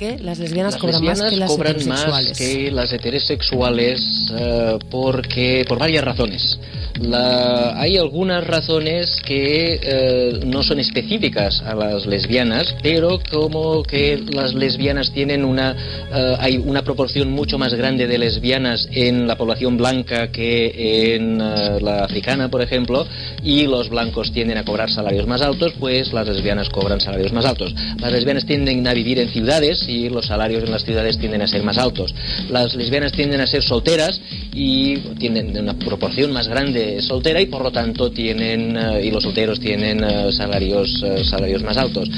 Qué las lesbianas Las cobran más que las cobran heterosexuales? más que las heterosexuales eh, porque por varias razones. La- hay algunas razones que eh, no son específicas a las lesbianas, pero como que las lesbianas tienen una eh, hay una proporción mucho más grande de lesbianas en la población blanca que en la africana, por ejemplo, y los blancos tienden a cobrar salarios más altos, pues las lesbianas cobran salarios más altos. Las lesbianas tienden a vivir en ciudades los salarios en las ciudades tienden a ser más altos. Las lesbianas tienden a ser solteras y tienen una proporción más grande soltera y por lo tanto tienen eh, y los solteros tienen eh, salarios eh, salarios más altos.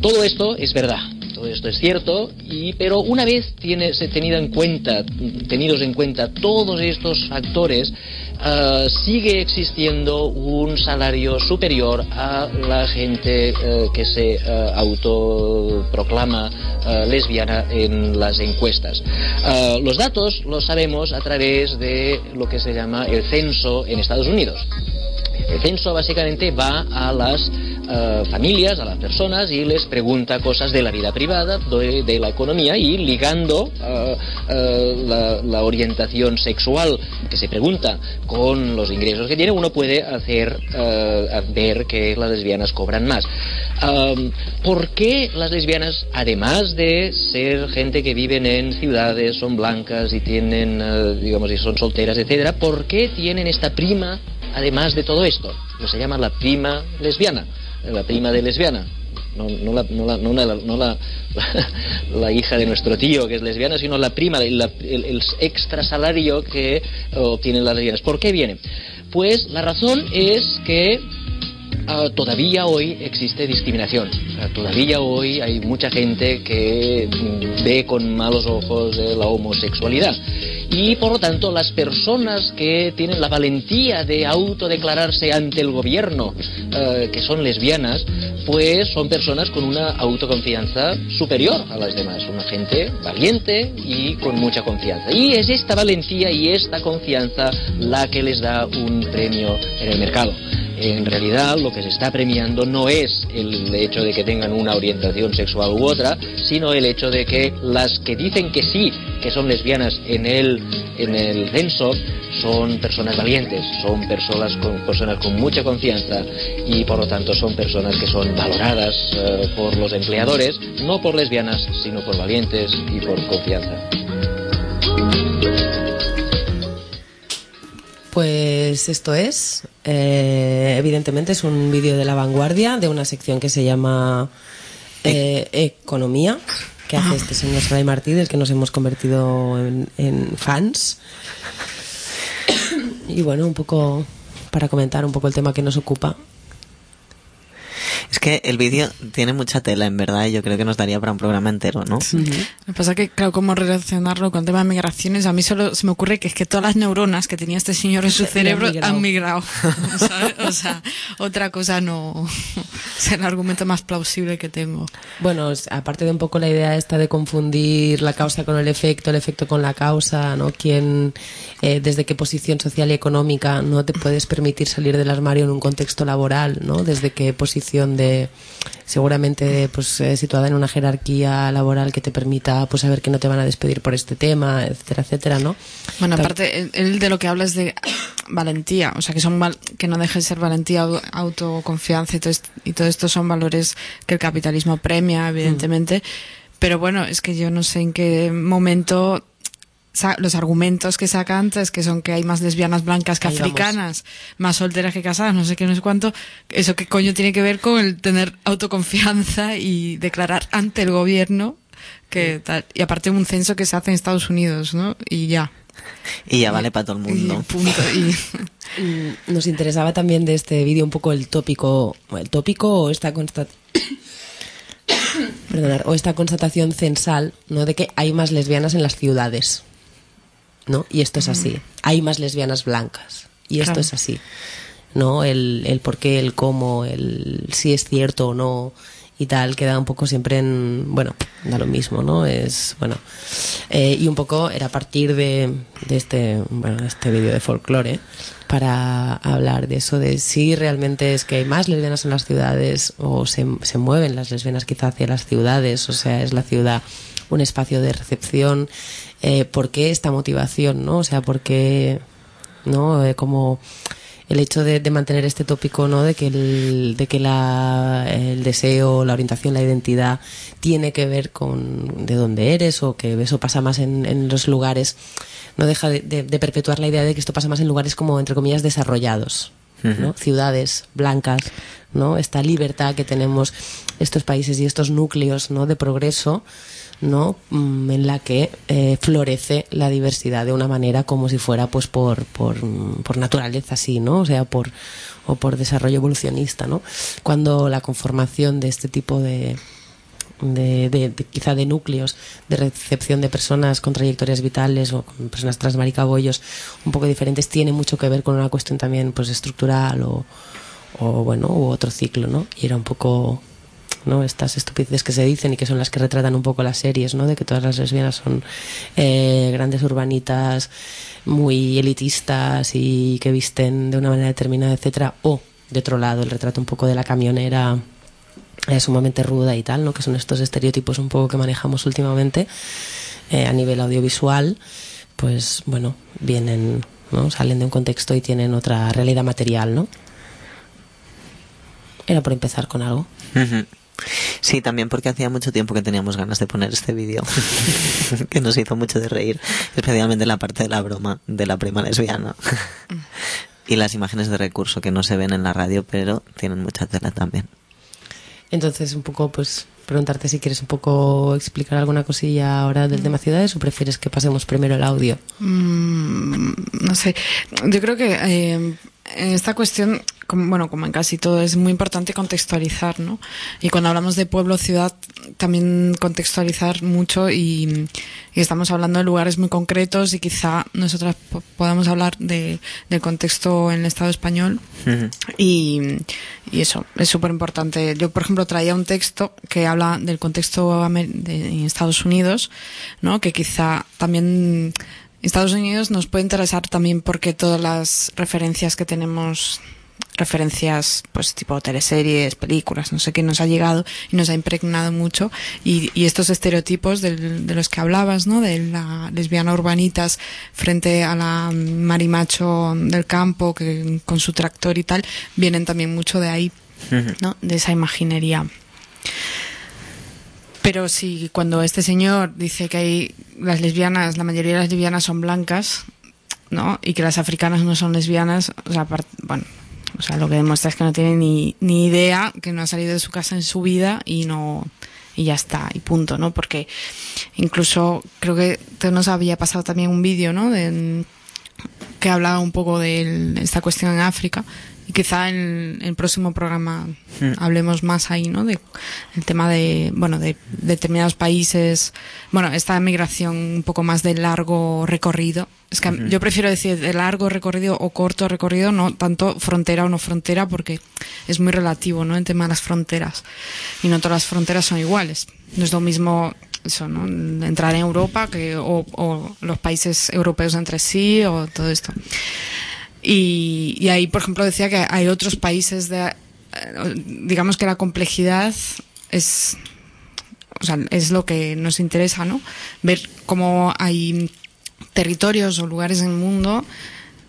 Todo esto es verdad. Todo esto es cierto, y, pero una vez tiene, tenido en cuenta, tenidos en cuenta todos estos factores, ah, sigue existiendo un salario superior a la gente eh, que se ah, autoproclama lesbiana en las encuestas. Los datos los sabemos a través de lo que se llama el censo en Estados Unidos. Censo básicamente va a las eh, familias, a las personas y les pregunta cosas de la vida privada, de, de la economía y ligando eh, eh, la, la orientación sexual que se pregunta con los ingresos que tiene, uno puede hacer eh, ver que las lesbianas cobran más. Um, ¿Por qué las lesbianas, además de ser gente que viven en ciudades, son blancas y tienen, eh, digamos, y son solteras, etcétera, por qué tienen esta prima además de todo esto? Lo se llama la prima lesbiana, la prima de lesbiana. No, la, hija de nuestro tío que es lesbiana, sino la prima, el, el extra salario que obtienen las lesbianas. ¿Por qué viene? Pues la razón es que Ah, todavía hoy existe discriminación. Todavía hoy hay mucha gente que mm, ve con malos ojos la homosexualidad. Y por lo tanto, las personas que tienen la valentía de autodeclararse ante el gobierno, eh, que son lesbianas, pues son personas con una autoconfianza superior a las demás. Una gente valiente y con mucha confianza. Y es esta valentía y esta confianza la que les da un premio en el mercado. En realidad lo que se está premiando no es el hecho de que tengan una orientación sexual u otra, sino el hecho de que las que dicen que sí, que son lesbianas en el, en el censo, son personas valientes, son personas con, personas con mucha confianza y por lo tanto son personas que son valoradas eh, por los empleadores, no por lesbianas, sino por valientes y por confianza. Pues esto es, eh, evidentemente es un vídeo de la vanguardia de una sección que se llama eh, Economía, que hace este señor Saray Martí, del que nos hemos convertido en, en fans. Y bueno, un poco para comentar un poco el tema que nos ocupa. Es que el vídeo tiene mucha tela, en verdad, y yo creo que nos daría para un programa entero, ¿no? Lo que pasa que, claro, cómo relacionarlo con el tema de migraciones, a mí solo se me ocurre que es que todas las neuronas que tenía este señor en su cerebro migrado. han migrado. ¿sabes? O sea, otra cosa no es el argumento más plausible que tengo. Bueno, es- aparte de un poco la idea esta de confundir la causa con el efecto, el efecto con la causa, ¿no? Quién, eh, desde qué posición social y económica no te puedes permitir salir del armario en un contexto laboral, ¿no? Desde qué posición de, seguramente, pues, eh, situada en una jerarquía laboral que te permita, pues, saber que no te van a despedir por este tema, etcétera, etcétera, ¿no? Bueno, aparte, él- de lo que habla es de valentía, o sea, que son val- que no deje de ser valentía, au- autoconfianza y todo, est- y todo esto son valores que el capitalismo premia, evidentemente. Pero bueno, es que yo no sé en qué momento los argumentos que saca antes, que son que hay más lesbianas blancas que Ahí vamos. africanas, más solteras que casadas, no sé qué, no sé cuánto, eso qué coño tiene que ver con el tener autoconfianza y declarar ante el gobierno que tal. Y aparte un censo que se hace en Estados Unidos, ¿no? Y ya. Y ya vale para todo el mundo. Y punto. Y, Mm, Nos interesaba también de este vídeo un poco el tópico, el tópico o esta constat Perdonar, o esta constatación censal, ¿no? De que hay más lesbianas en las ciudades, ¿no? Y esto es así. Hay más lesbianas blancas y esto Claro. es así. ¿no? El, el por qué, el cómo, el si es cierto o no y tal, queda un poco siempre en, bueno, da lo mismo, ¿no? Es, bueno, eh, y un poco era a partir de, de este, bueno, este vídeo de folclore para hablar de eso, de si realmente es que hay más lesbianas en las ciudades o se, se mueven las lesbianas quizá hacia las ciudades, o sea, es la ciudad un espacio de recepción, eh, ¿por qué esta motivación, no? O sea, ¿por qué, no? Eh, como el hecho de, de mantener este tópico no de que el, de que la, el deseo la orientación la identidad tiene que ver con de dónde eres o que eso pasa más en, en los lugares no deja de, de- de perpetuar la idea de que esto pasa más en lugares como entre comillas desarrollados ¿no? ciudades blancas no esta libertad que tenemos estos países y estos núcleos no de progreso no Mm, en la que eh, florece la diversidad de una manera como si fuera pues por, por, mm, por naturaleza así no o sea por o por desarrollo evolucionista no cuando la conformación de este tipo de de, quizá de núcleos de recepción de personas con trayectorias vitales o con personas transmaricabollos un poco diferentes tiene mucho que ver con una cuestión también pues estructural o, o bueno u otro ciclo no y era un poco no estas estupideces que se dicen y que son las que retratan un poco las series no de que todas las lesbianas son eh, grandes urbanitas muy elitistas y que visten de una manera determinada etcétera o de otro lado el retrato un poco de la camionera eh, sumamente ruda y tal, ¿no? Que son estos estereotipos un poco que manejamos últimamente eh, a nivel audiovisual, pues bueno, vienen, ¿no? Salen de un contexto y tienen otra realidad material, ¿no? Era por empezar con algo. Sí, también porque hacía mucho tiempo que teníamos ganas de poner este vídeo, que nos hizo mucho de reír, especialmente la parte de la broma de la prima lesbiana. y las imágenes de recurso que no se ven en la radio, pero tienen mucha tela también. Entonces, un poco, pues, preguntarte si quieres un poco explicar alguna cosilla ahora del tema ciudades o prefieres que pasemos primero el audio. Mm, no sé. Yo creo que eh, en esta cuestión, como, bueno, como en casi todo, es muy importante contextualizar, ¿no? Y cuando hablamos de pueblo, ciudad, también contextualizar mucho y, y estamos hablando de lugares muy concretos y quizá nosotras po- podamos hablar de, del contexto en el Estado español y, y eso es súper importante. Yo, por ejemplo, traía un texto que habla del contexto de, en Estados Unidos, ¿no? Que quizá también Estados Unidos nos puede interesar también porque todas las referencias que tenemos referencias pues tipo teleseries, películas, no sé qué nos ha llegado y nos ha impregnado mucho y, y estos estereotipos del- de los que hablabas, ¿no? De la lesbiana urbanitas frente a la marimacho del campo que con su tractor y tal vienen también mucho de ahí, ¿no? De esa imaginería. Pero si cuando este señor dice que hay las lesbianas, la mayoría de las lesbianas son blancas, ¿no? Y que las africanas no son lesbianas, o sea, bueno, o sea, lo que demuestra es que no tiene ni, ni idea, que no ha salido de su casa en su vida y no y ya está, y punto, ¿no? Porque incluso creo que nos había pasado también un vídeo, ¿no? De, que hablaba un poco de esta cuestión en África y quizá en el próximo programa Mm. hablemos más ahí, ¿no? De el tema de, bueno, de determinados países, bueno, esta migración un poco más de largo recorrido. Es que yo prefiero decir de largo recorrido o corto recorrido, no tanto frontera o no frontera, porque es muy relativo, ¿no? El tema de las fronteras. Y no todas las fronteras son iguales. No es lo mismo eso, ¿no? Entrar en Europa que, o, o los países europeos entre sí o todo esto. Y, y ahí, por ejemplo, decía que hay otros países de, eh, digamos que la complejidad es, o es lo que nos interesa, ¿no? Ver cómo hay territorios o lugares en el mundo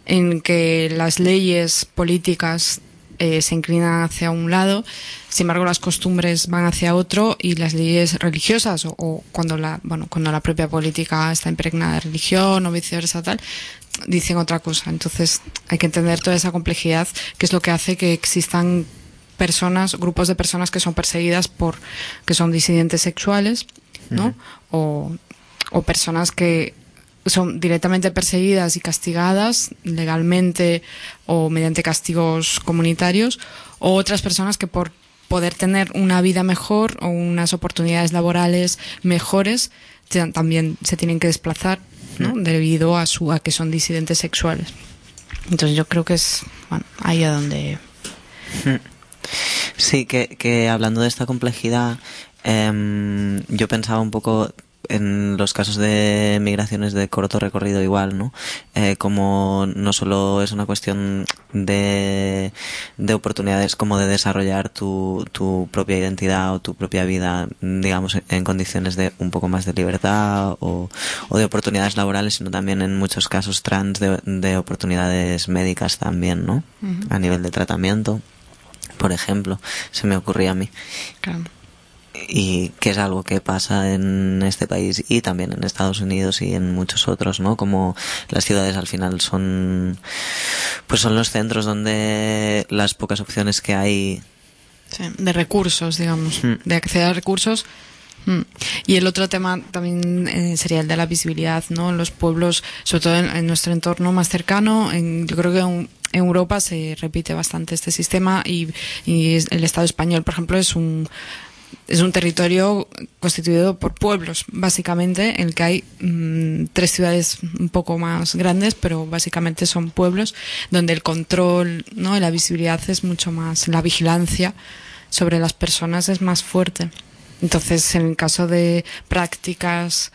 en que las leyes políticas eh, se inclinan hacia un lado, sin embargo las costumbres van hacia otro y las leyes religiosas o, o cuando la bueno cuando la propia política está impregnada de religión o viceversa tal dicen otra cosa. Entonces hay que entender toda esa complejidad que es lo que hace que existan personas, grupos de personas que son perseguidas por que son disidentes sexuales, ¿no? o, o personas que son directamente perseguidas y castigadas legalmente o mediante castigos comunitarios, o otras personas que por poder tener una vida mejor o unas oportunidades laborales mejores también se tienen que desplazar ¿no? debido a su a que son disidentes sexuales. Entonces yo creo que es bueno, ahí a donde... Sí, que, que hablando de esta complejidad, em, yo pensaba un poco en los casos de migraciones de corto recorrido igual, ¿no? Eh, como no solo es una cuestión de, de oportunidades como de desarrollar tu, tu propia identidad o tu propia vida, digamos, en condiciones de un poco más de libertad o, o de oportunidades laborales, sino también en muchos casos trans de, de oportunidades médicas también, ¿no? A nivel de tratamiento, por ejemplo, se me ocurría a mí Claro. Y que es algo que pasa en este país y también en Estados Unidos y en muchos otros, ¿no? Como las ciudades al final son, pues son los centros donde las pocas opciones que hay. Sí, de recursos, digamos, Mm. de acceder a recursos. Mm. Y el otro tema también eh, sería el de la visibilidad, ¿no? En los pueblos, sobre todo en, en nuestro entorno más cercano, en, yo creo que en, en Europa se repite bastante este sistema y, el Estado español, por ejemplo, es un es un territorio constituido por pueblos, básicamente, en el que hay mm, tres ciudades un poco más grandes, pero básicamente son pueblos donde el control ¿no? y la visibilidad es mucho más, la vigilancia sobre las personas es más fuerte. Entonces, en el caso de prácticas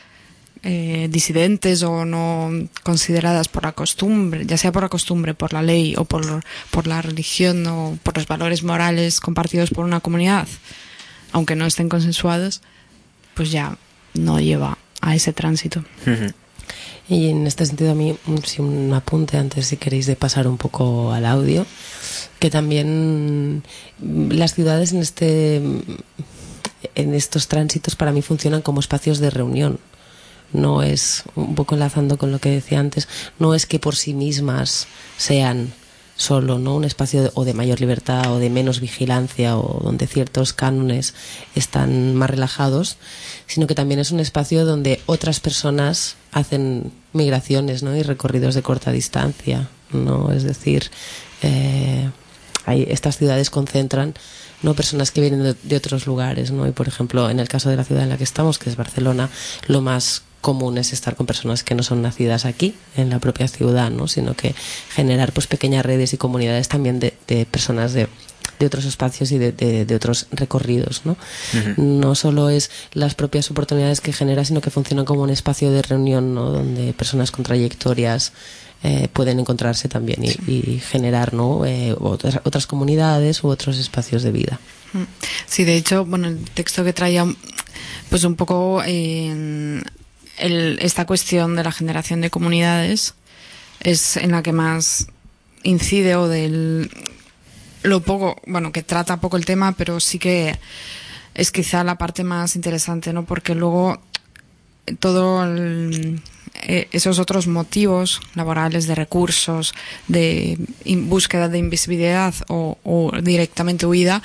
eh, disidentes o no consideradas por la costumbre, ya sea por la costumbre, por la ley o por, por la religión o por los valores morales compartidos por una comunidad, aunque no estén consensuados, pues ya no lleva a ese tránsito. Y en este sentido a mí un, sí, un apunte antes si queréis de pasar un poco al audio, que también las ciudades en este en estos tránsitos para mí funcionan como espacios de reunión. No es un poco enlazando con lo que decía antes, no es que por sí mismas sean solo no un espacio de- o de mayor libertad o de menos vigilancia o donde ciertos cánones están más relajados sino que también es un espacio donde otras personas hacen migraciones ¿no? y recorridos de corta distancia no es decir eh, hay, estas ciudades concentran no personas que vienen de, de otros lugares no y por ejemplo en el caso de la ciudad en la que estamos que es Barcelona lo más común es estar con personas que no son nacidas aquí en la propia ciudad no sino que generar pues pequeñas redes y comunidades también de, de personas de de otros espacios y de, de- de otros recorridos, ¿no? No solo es las propias oportunidades que genera, sino que funcionan como un espacio de reunión, ¿no? Donde personas con trayectorias eh, pueden encontrarse también y, y generar, ¿no? Eh, otras, otras comunidades u otros espacios de vida. Mm. Sí, de hecho, bueno, el texto que traía, pues un poco eh, el- esta cuestión de la generación de comunidades es en la que más incide o del lo poco, bueno, que trata poco el tema, pero sí que es quizá la parte más interesante, ¿no? Porque luego todo el- eh, esos otros motivos laborales de recursos, de búsqueda de invisibilidad o, o directamente huida,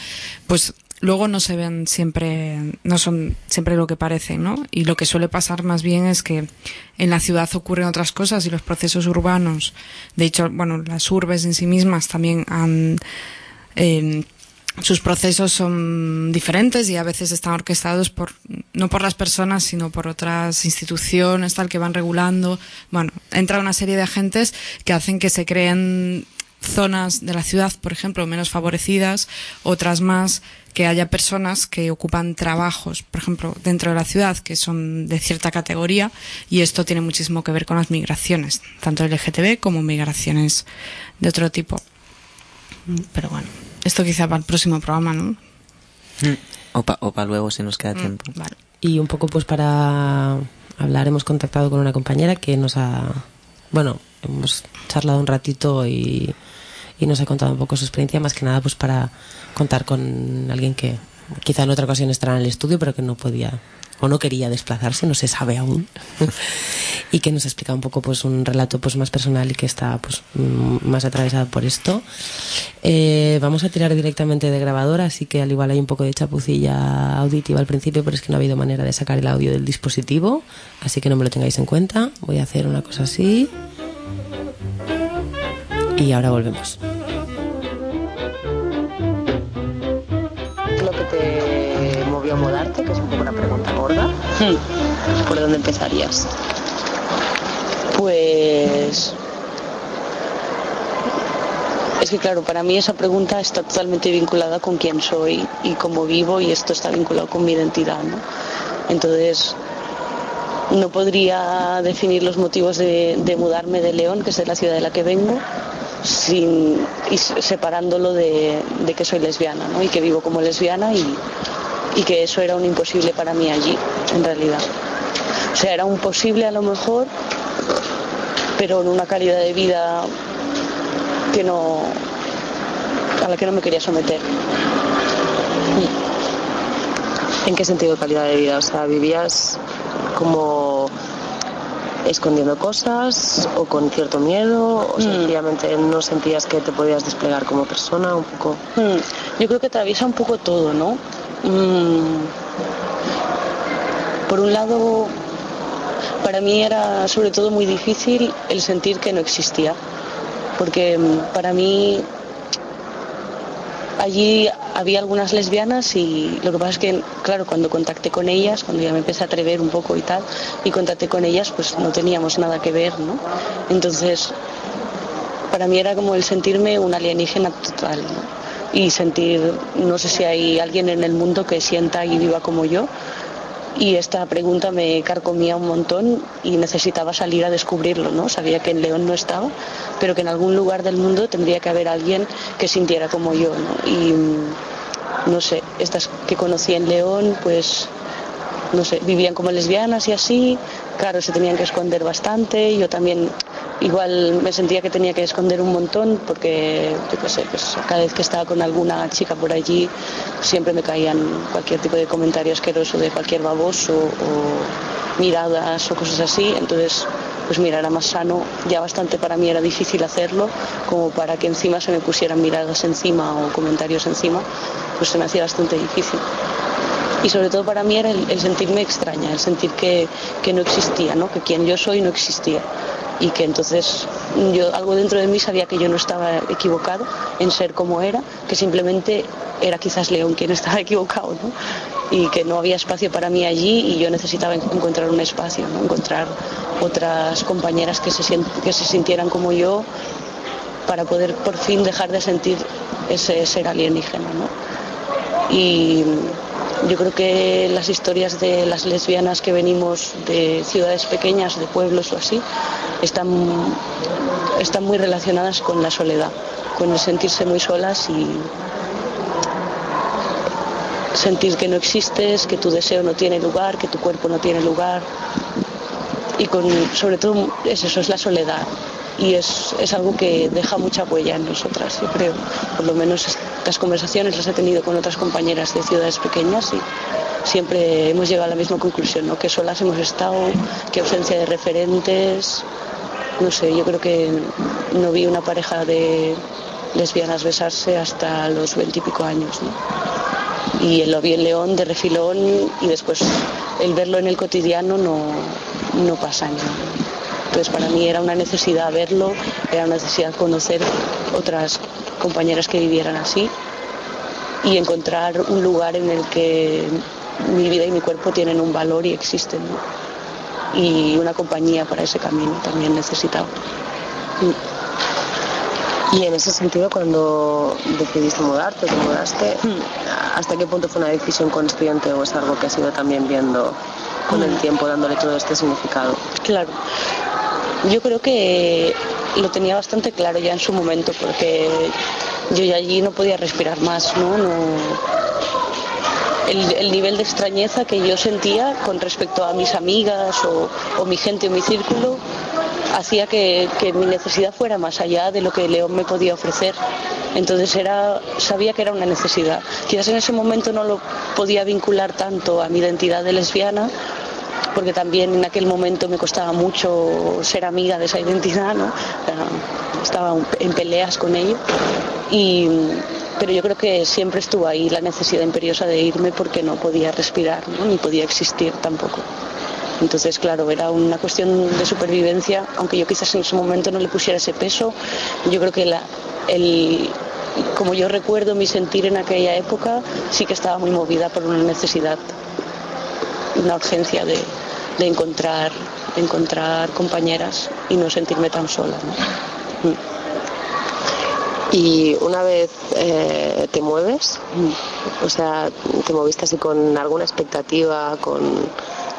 pues luego no se ven siempre, no son siempre lo que parecen, ¿no? Y lo que suele pasar más bien es que en la ciudad ocurren otras cosas y los procesos urbanos, de hecho, bueno, las urbes en sí mismas también han eh, sus procesos son diferentes y a veces están orquestados por no por las personas sino por otras instituciones tal que van regulando bueno entra una serie de agentes que hacen que se creen zonas de la ciudad por ejemplo menos favorecidas otras más que haya personas que ocupan trabajos por ejemplo dentro de la ciudad que son de cierta categoría y esto tiene muchísimo que ver con las migraciones tanto LGTB como migraciones de otro tipo pero bueno, esto quizá para el próximo programa, ¿no? O para luego si nos queda tiempo. Vale. Y un poco pues para hablar hemos contactado con una compañera que nos ha, bueno, hemos charlado un ratito y, y nos ha contado un poco su experiencia, más que nada pues para contar con alguien que quizá en otra ocasión estará en el estudio, pero que no podía o no quería desplazarse, no se sabe aún, y que nos explica un poco pues un relato pues más personal y que está pues mm, más atravesado por esto. Eh, vamos a tirar directamente de grabadora, así que al igual hay un poco de chapucilla auditiva al principio, pero es que no ha habido manera de sacar el audio del dispositivo, así que no me lo tengáis en cuenta. Voy a hacer una cosa así. Y ahora volvemos. Gorda. ¿Por dónde empezarías? Pues Es que claro, para mí esa pregunta está totalmente vinculada con quién soy y cómo vivo y esto está vinculado con mi identidad, ¿no? Entonces, no podría definir los motivos de, de mudarme de León, que es la ciudad de la que vengo, sin, y separándolo de, de que soy lesbiana, ¿no? Y que vivo como lesbiana y, y que eso era un imposible para mí allí, en realidad. O sea, era un posible a lo mejor, pero en una calidad de vida que no a la que no me quería someter. ¿En qué sentido calidad de vida? O sea, ¿vivías como escondiendo cosas o con cierto miedo o sencillamente no sentías que te podías desplegar como persona un poco? Mm, Yo creo que atraviesa un poco todo, ¿no? Mm, Por un lado, para mí era sobre todo muy difícil el sentir que no existía, porque mm, para mí allí había algunas lesbianas y lo que pasa es que, claro, cuando contacté con ellas, cuando ya me empecé a atrever un poco y tal, y contacté con ellas, pues no teníamos nada que ver, ¿no? Entonces, para mí era como el sentirme un alienígena total, ¿no? Y sentir, no sé si hay alguien en el mundo que sienta y viva como yo. Y esta pregunta me carcomía un montón y necesitaba salir a descubrirlo, ¿no? Sabía que en León no estaba, pero que en algún lugar del mundo tendría que haber alguien que sintiera como yo, ¿no? Y mm, no sé, estas que conocí en León, pues no sé, vivían como lesbianas y así, claro, se tenían que esconder bastante, yo también igual me sentía que tenía que esconder un montón porque, yo qué sé, pues cada vez que estaba con alguna chica por allí siempre me caían cualquier tipo de comentario asqueroso de cualquier baboso o miradas o cosas así, entonces pues mira, era más sano, ya bastante para mí era difícil hacerlo, como para que encima se me pusieran miradas encima o comentarios encima, pues se me hacía bastante difícil. Y sobre todo para mí era el, el sentirme extraña, el sentir que, que no existía, ¿no? que quien yo soy no existía y que entonces yo algo dentro de mí sabía que yo no estaba equivocado en ser como era, que simplemente era quizás León quien estaba equivocado ¿no? y que no había espacio para mí allí y yo necesitaba en- encontrar un espacio, ¿no? encontrar otras compañeras que se, que se sintieran como yo para poder por fin dejar de sentir ese ser alienígena. ¿no? Y yo creo que las historias de las lesbianas que venimos de ciudades pequeñas, de pueblos o así, están, están muy relacionadas con la soledad, con el sentirse muy solas y sentir que no existes, que tu deseo no tiene lugar, que tu cuerpo no tiene lugar. Y con, sobre todo es eso, es la soledad. Y es, es algo que deja mucha huella en nosotras, yo creo. Por lo menos estas conversaciones las he tenido con otras compañeras de ciudades pequeñas y siempre hemos llegado a la misma conclusión, ¿no? que solas hemos estado, que ausencia de referentes. No sé, yo creo que no vi una pareja de lesbianas besarse hasta los veintipico años. y lo vi en León de refilón y después el verlo en el cotidiano no, no pasa nada. Entonces para mí era una necesidad verlo, era una necesidad conocer otras compañeras que vivieran así y encontrar un lugar en el que mi vida y mi cuerpo tienen un valor y existen. ¿no? Y una compañía para ese camino también necesitaba. Y en ese sentido, cuando decidiste mudarte, te mudaste, ¿hasta qué punto fue una decisión consciente o es algo que has ido también viendo con el tiempo, dándole todo este significado? Claro. Yo creo que lo tenía bastante claro ya en su momento porque yo ya allí no podía respirar más, ¿no? El, el nivel de extrañeza que yo sentía con respecto a mis amigas o, o mi gente o mi círculo hacía que, que mi necesidad fuera más allá de lo que León me podía ofrecer. Entonces era, sabía que era una necesidad. Quizás en ese momento no lo podía vincular tanto a mi identidad de lesbiana, porque también en aquel momento me costaba mucho ser amiga de esa identidad, ¿no? Estaba en peleas con ello. Y, pero yo creo que siempre estuvo ahí la necesidad imperiosa de irme porque no podía respirar, ni podía existir tampoco. Entonces, claro, era una cuestión de supervivencia, aunque yo quizás en ese momento no le pusiera ese peso, yo creo que el, como yo recuerdo mi sentir en aquella época, sí que estaba muy movida por una necesidad, una urgencia de, de encontrar, de encontrar compañeras y no sentirme tan sola. ¿no? Mm. Y una vez eh, te mueves, o sea, te moviste así con alguna expectativa, con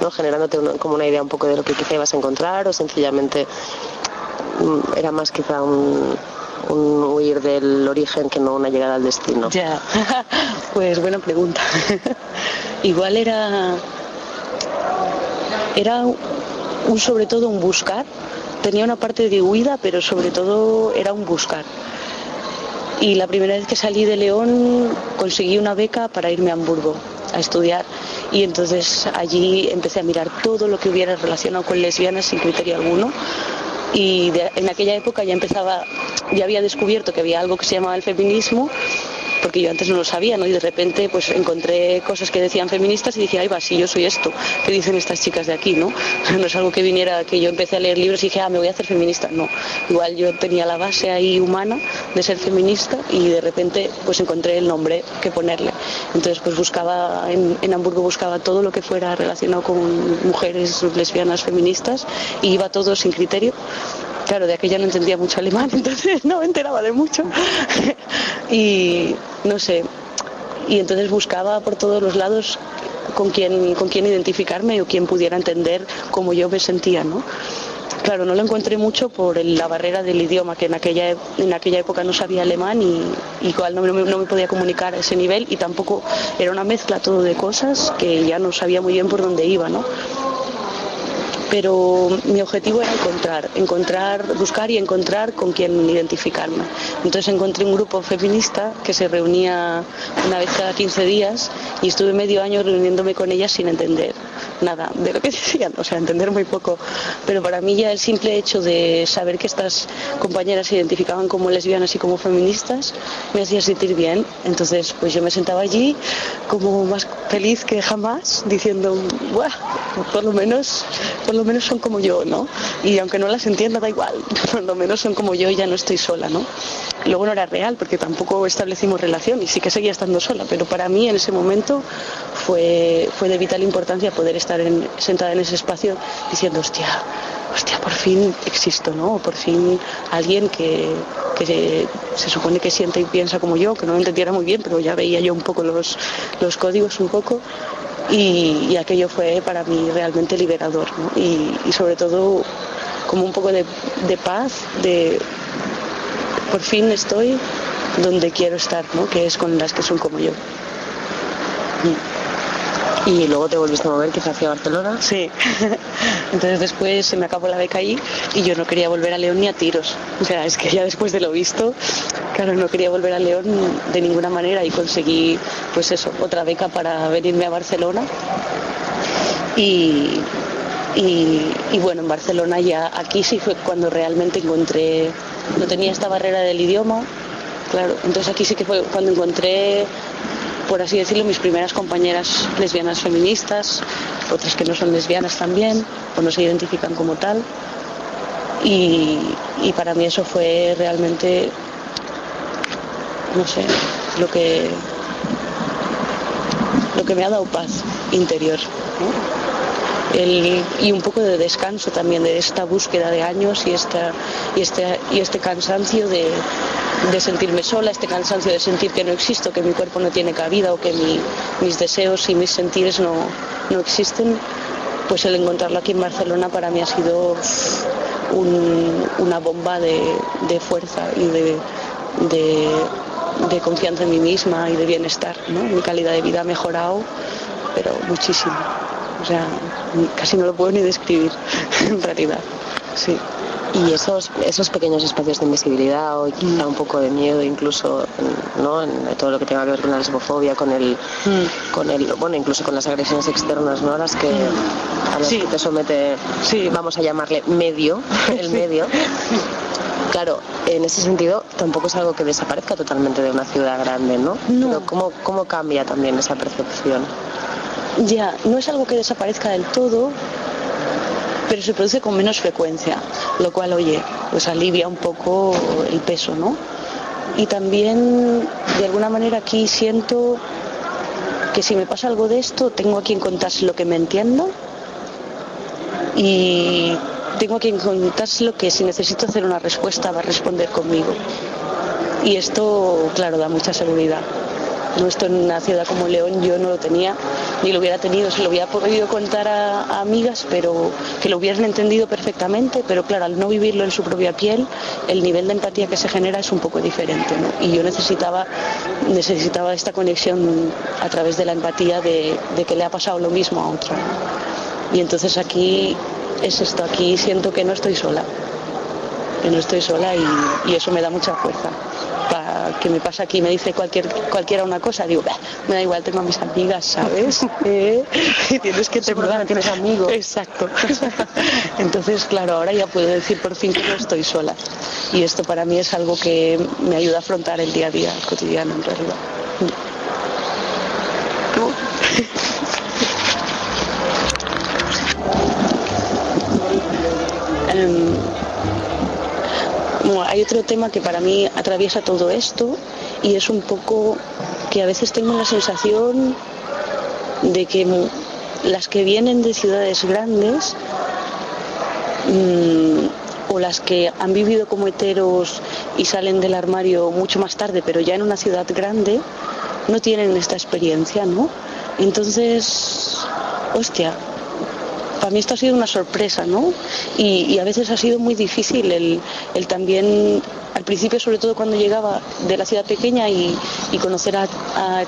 ¿no? generándote una- como una idea un poco de lo que quizá ibas a encontrar o sencillamente mm, era más quizá un, un huir del origen que no una llegada al destino. Ya, pues buena pregunta. Igual era era un sobre todo un buscar. Tenía una parte de huida, pero sobre todo era un buscar. Y la primera vez que salí de León conseguí una beca para irme a Hamburgo a estudiar y entonces allí empecé a mirar todo lo que hubiera relacionado con lesbianas sin criterio alguno y en aquella época ya empezaba, ya había descubierto que había algo que se llamaba el feminismo, porque yo antes no lo sabía, ¿no? Y de repente pues encontré cosas que decían feministas y dije, ay va, si yo soy esto, ¿qué dicen estas chicas de aquí, no? No es algo que viniera, que yo empecé a leer libros y dije, ah, me voy a hacer feminista, no. Igual yo tenía la base ahí humana de ser feminista y de repente pues encontré el nombre que ponerle. Entonces pues buscaba, en, en Hamburgo buscaba todo lo que fuera relacionado con mujeres lesbianas feministas y iba todo sin criterio. Claro, de aquella no entendía mucho alemán, entonces no me enteraba de mucho. y no sé, y entonces buscaba por todos los lados con quién, con quién identificarme o quién pudiera entender cómo yo me sentía, ¿no? Claro, no lo encontré mucho por la barrera del idioma, que en aquella, e- en aquella época no sabía alemán y, igual no, me- no me podía comunicar a ese nivel y tampoco era una mezcla todo de cosas que ya no sabía muy bien por dónde iba, ¿no? Pero mi objetivo era encontrar, encontrar, buscar y encontrar con quién identificarme. Entonces encontré un grupo feminista que se reunía una vez cada 15 días y estuve medio año reuniéndome con ellas sin entender nada de lo que decían, o sea, entender muy poco. Pero para mí ya el simple hecho de saber que estas compañeras se identificaban como lesbianas y como feministas me hacía sentir bien. Entonces, pues yo me sentaba allí como más feliz que jamás, diciendo, "Buah, por lo menos, por lo menos son como yo, ¿no? Y aunque no las entienda, da igual, por lo menos son como yo y ya no estoy sola, ¿no? Luego no era real porque tampoco establecimos relación y sí que seguía estando sola, pero para mí en ese momento fue, fue de vital importancia poder estar en- sentada en ese espacio diciendo, hostia, hostia, por fin existo, ¿no? Por fin alguien que, se supone que siente y piensa como yo, que no lo entendiera muy bien, pero ya veía yo un poco los, los códigos un poco y, aquello fue para mí realmente liberador y, sobre todo como un poco de, paz, de por fin estoy donde quiero estar, ¿no? que es con las que son como yo. Y luego te volviste a mover quizá hacia Barcelona. Sí. Entonces después se me acabó la beca ahí y yo no quería volver a León ni a tiros. O sea, es que ya después de lo visto, claro, no quería volver a León de ninguna manera y conseguí, pues eso, otra beca para venirme a Barcelona. Y, y, y bueno, en Barcelona ya, aquí sí fue cuando realmente encontré, no tenía esta barrera del idioma, claro, entonces aquí sí que fue cuando encontré por así decirlo, mis primeras compañeras lesbianas feministas, otras que no son lesbianas también, o no se identifican como tal. Y, para mí eso fue realmente, no sé, lo que, lo que me ha dado paz interior. Y un poco de descanso también de esta búsqueda de años y, esta, y, este, y este cansancio de, sentirme sola, este cansancio de sentir que no existo, que mi cuerpo no tiene cabida o que mi- mis deseos y mis sentires no, no existen, pues el encontrarlo aquí en Barcelona para mí ha sido un- una bomba de, fuerza y de, confianza en mí misma y de bienestar. Mi calidad de vida ha mejorado, pero muchísimo. O sea, casi no lo puedo ni describir en realidad. Sí. Y esos, esos pequeños espacios de invisibilidad o quizá un poco de miedo incluso ¿no? en todo lo que tenga que ver con la lesbofobia, con el, con el bueno incluso con las agresiones externas ¿no? las que, a las que te somete, vamos a llamarle medio, el medio. Claro, en ese sentido tampoco es algo que desaparezca totalmente de una ciudad grande, ¿no? Pero ¿cómo, ¿cómo cambia también esa percepción? Ya, no es algo que desaparezca del todo, pero se produce con menos frecuencia, lo cual, oye, pues alivia un poco el peso, ¿no? Y también, de alguna manera, aquí siento que si me pasa algo de esto, tengo a quien contárselo que me entienda y tengo a quien contárselo que si necesito hacer una respuesta va a responder conmigo. Y esto, claro, da mucha seguridad. No esto en una ciudad como León yo no lo tenía, ni lo hubiera tenido, se lo hubiera podido contar a, amigas, pero que lo hubieran entendido perfectamente, pero claro, al no vivirlo en su propia piel, el nivel de empatía que se genera es un poco diferente. Y yo necesitaba, necesitaba esta conexión a través de la empatía de, que le ha pasado lo mismo a otra. ¿no? Y entonces aquí es esto, aquí siento que no estoy sola, que no estoy sola y eso me da mucha fuerza. Que me pasa aquí, me dice cualquier, cualquiera una cosa, digo, "Bah, me da igual, tengo a mis amigas, ¿sabes? Eh, y tienes que tener tienes amigos. Exacto. Entonces, claro, ahora ya puedo decir por fin que no estoy sola. Y esto para mí es algo que me ayuda a afrontar el día a día, el cotidiano en realidad. Em, hay otro tema que para mí atraviesa todo esto y es un poco que a veces tengo la sensación de que las que vienen de ciudades grandes mm, o las que han vivido como heteros y salen del armario mucho más tarde, pero ya en una ciudad grande, no tienen esta experiencia, ¿no? Entonces, hostia, para mí esto ha sido una sorpresa, ¿no? Y, a veces ha sido muy difícil el también, al principio sobre todo cuando llegaba de la ciudad pequeña y, y conocer a, a-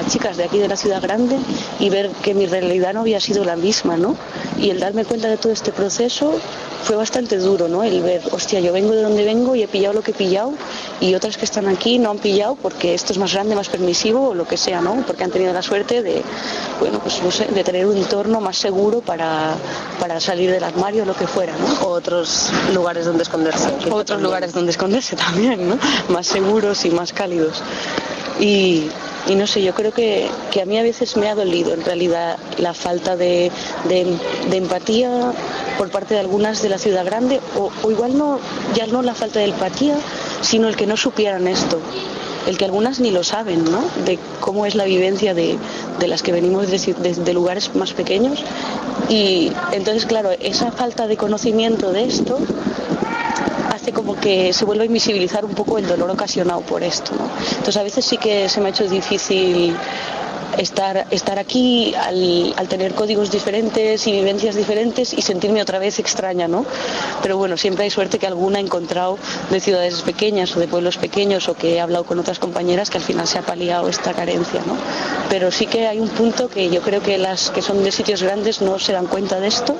a chicas de aquí de la ciudad grande y ver que mi realidad no había sido la misma, ¿no? Y el darme cuenta de todo este proceso fue bastante duro, ¿no? El ver, hostia, yo vengo de donde vengo y he pillado lo que he pillado y otras que están aquí no han pillado porque esto es más grande, más permisivo o lo que sea, ¿no? Porque han tenido la suerte de, bueno, pues no sé, de tener un entorno más seguro para, para salir del armario o lo que fuera, ¿no? Otros lugares donde esconderse. Otros lugares donde esconderse también, ¿no? Más seguros y más cálidos. Y, no sé, yo creo que, que a mí a veces me ha dolido en realidad la falta de, de- empatía por parte de algunas de la ciudad grande, o, igual no, ya no la falta de empatía, sino el que no supieran esto. El que algunas ni lo saben, ¿no? De cómo es la vivencia de, de las que venimos de lugares más pequeños. Y entonces, claro, esa falta de conocimiento de esto como que se vuelva a invisibilizar un poco el dolor ocasionado por esto. Entonces a veces sí que se me ha hecho difícil estar, estar aquí al, al tener códigos diferentes y vivencias diferentes y sentirme otra vez extraña, ¿no? Pero bueno, siempre hay suerte que alguna he encontrado de ciudades pequeñas o de pueblos pequeños o que he hablado con otras compañeras que al final se ha paliado esta carencia, ¿no? Pero sí que hay un punto que yo creo que las que son de sitios grandes no se dan cuenta de esto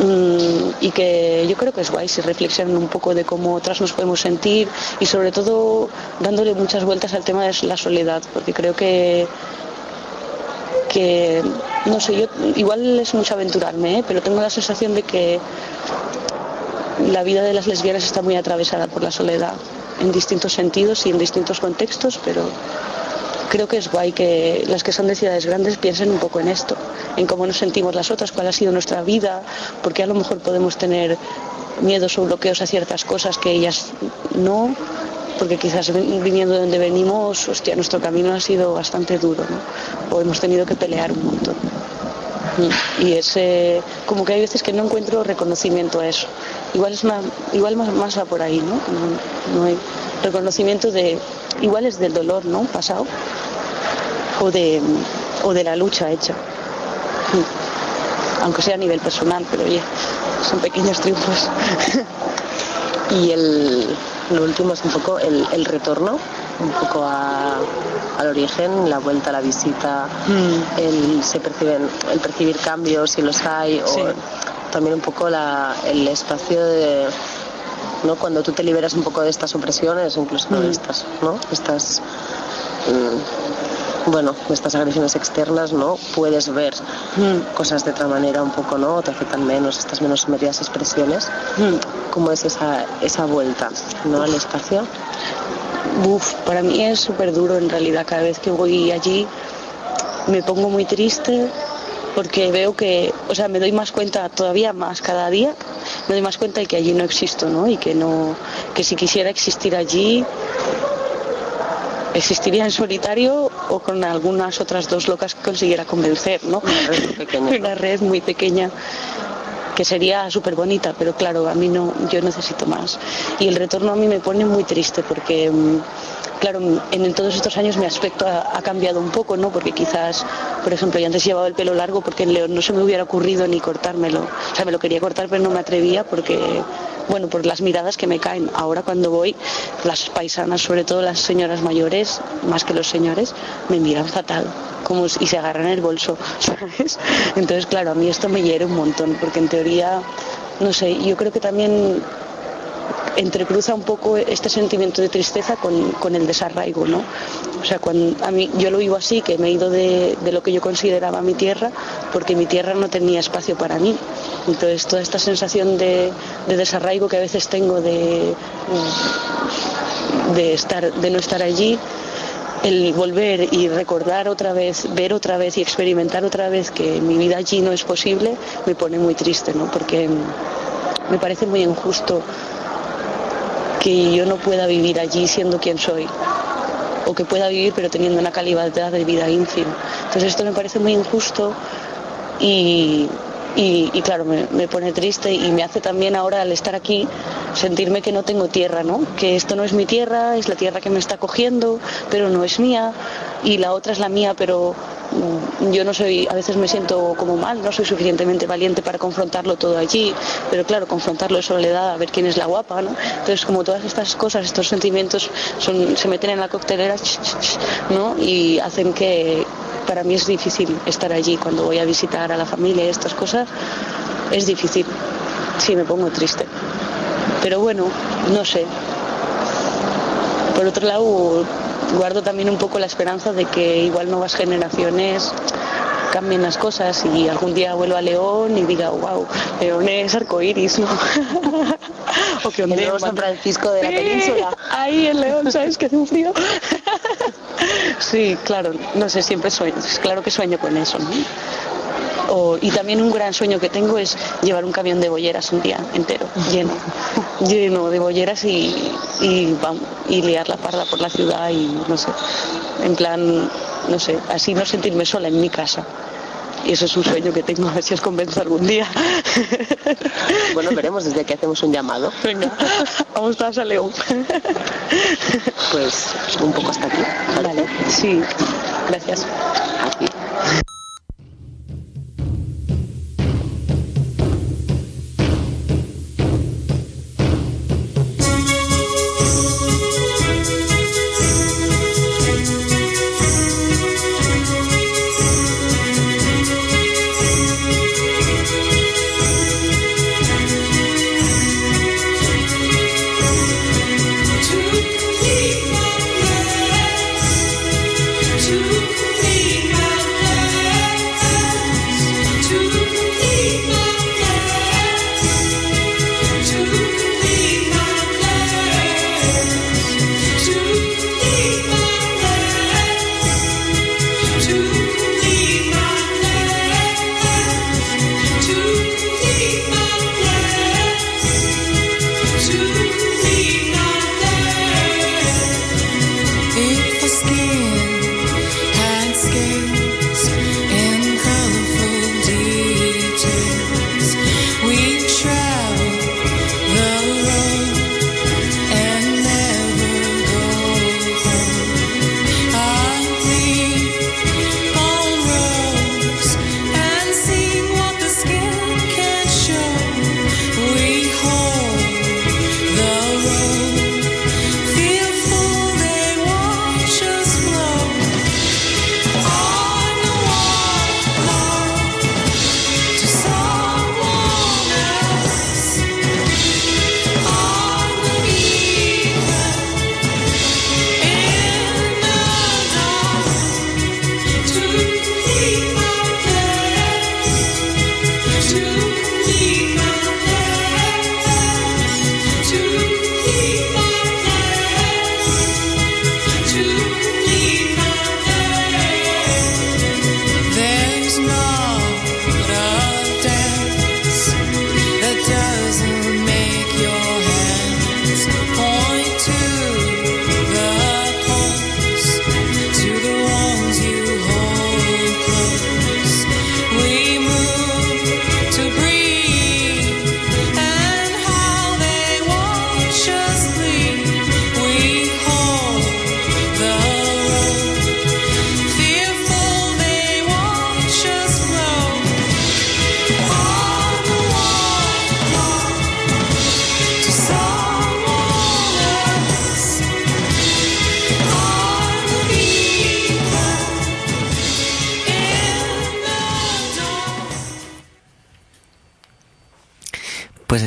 y que yo creo que es guay si reflexionan un poco de cómo otras nos podemos sentir y sobre todo dándole muchas vueltas al tema de la soledad, porque creo que que no sé, yo igual es mucho aventurarme, ¿eh? pero tengo la sensación de que la vida de las lesbianas está muy atravesada por la soledad en distintos sentidos y en distintos contextos, pero creo que es guay que las que son de ciudades grandes piensen un poco en esto, en cómo nos sentimos las otras, cuál ha sido nuestra vida, porque a lo mejor podemos tener miedos o bloqueos a ciertas cosas que ellas no, porque quizás vi- viniendo de donde venimos, hostia, nuestro camino ha sido bastante duro, ¿no? O hemos tenido que pelear un montón. Y es eh, como que hay veces que no encuentro reconocimiento a eso. Igual es más, igual más, más va por ahí, ¿no? ¿no? hay reconocimiento de, igual es del dolor, ¿no? Pasado o de, o de la lucha hecha. Mm. Aunque sea a nivel personal, pero oye, son pequeños triunfos. Y el, lo último es un poco el, el retorno, un poco a- al origen, la vuelta, la visita, el, se perciben, el percibir cambios si los hay, o también un poco la- el espacio de ¿no? cuando tú te liberas un poco de estas opresiones, incluso de estas, ¿no? estas mm, bueno, de estas agresiones externas, ¿no? Puedes ver cosas de otra manera un poco, ¿no? Te afectan menos, estas menos medias expresiones. ¿Cómo es esa, esa vuelta, ¿no? Al espacio. Uf, para mí es súper duro en realidad. Cada vez que voy allí me pongo muy triste porque veo que, o sea, me doy más cuenta todavía más cada día, me doy más cuenta de que allí no existo, ¿no? Y que no, que si quisiera existir allí, existiría en solitario o con algunas otras dos locas que consiguiera convencer, ¿no? Una red muy pequeña. que sería súper bonita, pero claro, a mí no, yo necesito más. Y el retorno a mí me pone muy triste porque, mm, claro, en todos estos años mi aspecto ha, ha cambiado un poco, ¿no? Porque quizás, por ejemplo, yo antes llevaba el pelo largo porque en León no se me hubiera ocurrido ni cortármelo. O sea, me lo quería cortar, pero no me atrevía porque, bueno, por las miradas que me caen. Ahora cuando voy, las paisanas, sobre todo las señoras mayores, más que los señores, me miran fatal como si- y se agarran el bolso, ¿sabes? Entonces, claro, a mí esto me hiere un montón, porque en teoría, no sé, yo creo que también entrecruza un poco este sentimiento de tristeza con, con el desarraigo, ¿no? O sea, a mí yo lo vivo así, que me he ido de, de lo que yo consideraba mi tierra, porque mi tierra no tenía espacio para mí. Entonces, toda esta sensación de, de desarraigo que a veces tengo de, de, estar, de no estar allí, el volver y recordar otra vez, ver otra vez y experimentar otra vez que mi vida allí no es posible, me pone muy triste, ¿no? Porque me parece muy injusto que yo no pueda vivir allí siendo quien soy o que pueda vivir pero teniendo una calidad de vida ínfima. Entonces esto me parece muy injusto y, y- claro, me, me pone triste y me hace también ahora al estar aquí sentirme que no tengo tierra, ¿no? Que esto no es mi tierra, es la tierra que me está cogiendo, pero no es mía y la otra es la mía, pero mm, yo no soy, a veces me siento como mal, no soy suficientemente valiente para confrontarlo todo allí, pero claro, confrontarlo es soledad, a ver quién es la guapa, ¿no? Entonces, como todas estas cosas, estos sentimientos son, se meten en la coctelera, ¿no? Y hacen que para mí es difícil estar allí cuando voy a visitar a la familia y estas cosas, es difícil, sí, me pongo triste. Pero bueno, no sé. Por otro lado, guardo también un poco la esperanza de que igual nuevas generaciones cambien las cosas y algún día vuelva a León y diga, wow, León es arcoíris, ¿no? o que nuevo en San Francisco de la península. Ahí en León, ¿sabes que hace un frío? sí, claro, no sé, siempre sueño, claro que sueño con eso, ¿no? O- y también un gran sueño que tengo es llevar un camión de bolleras un día entero, lleno, lleno de bolleras y, y, y liar la parda por la ciudad y no sé, en plan, no sé, así no sentirme sola en mi casa. Y eso es un sueño que tengo, a ver si os convenzo algún día. Bueno, veremos desde que hacemos un llamado. Venga, vamos todas a León. Pues un poco hasta aquí. Vale, sí, gracias. Aquí.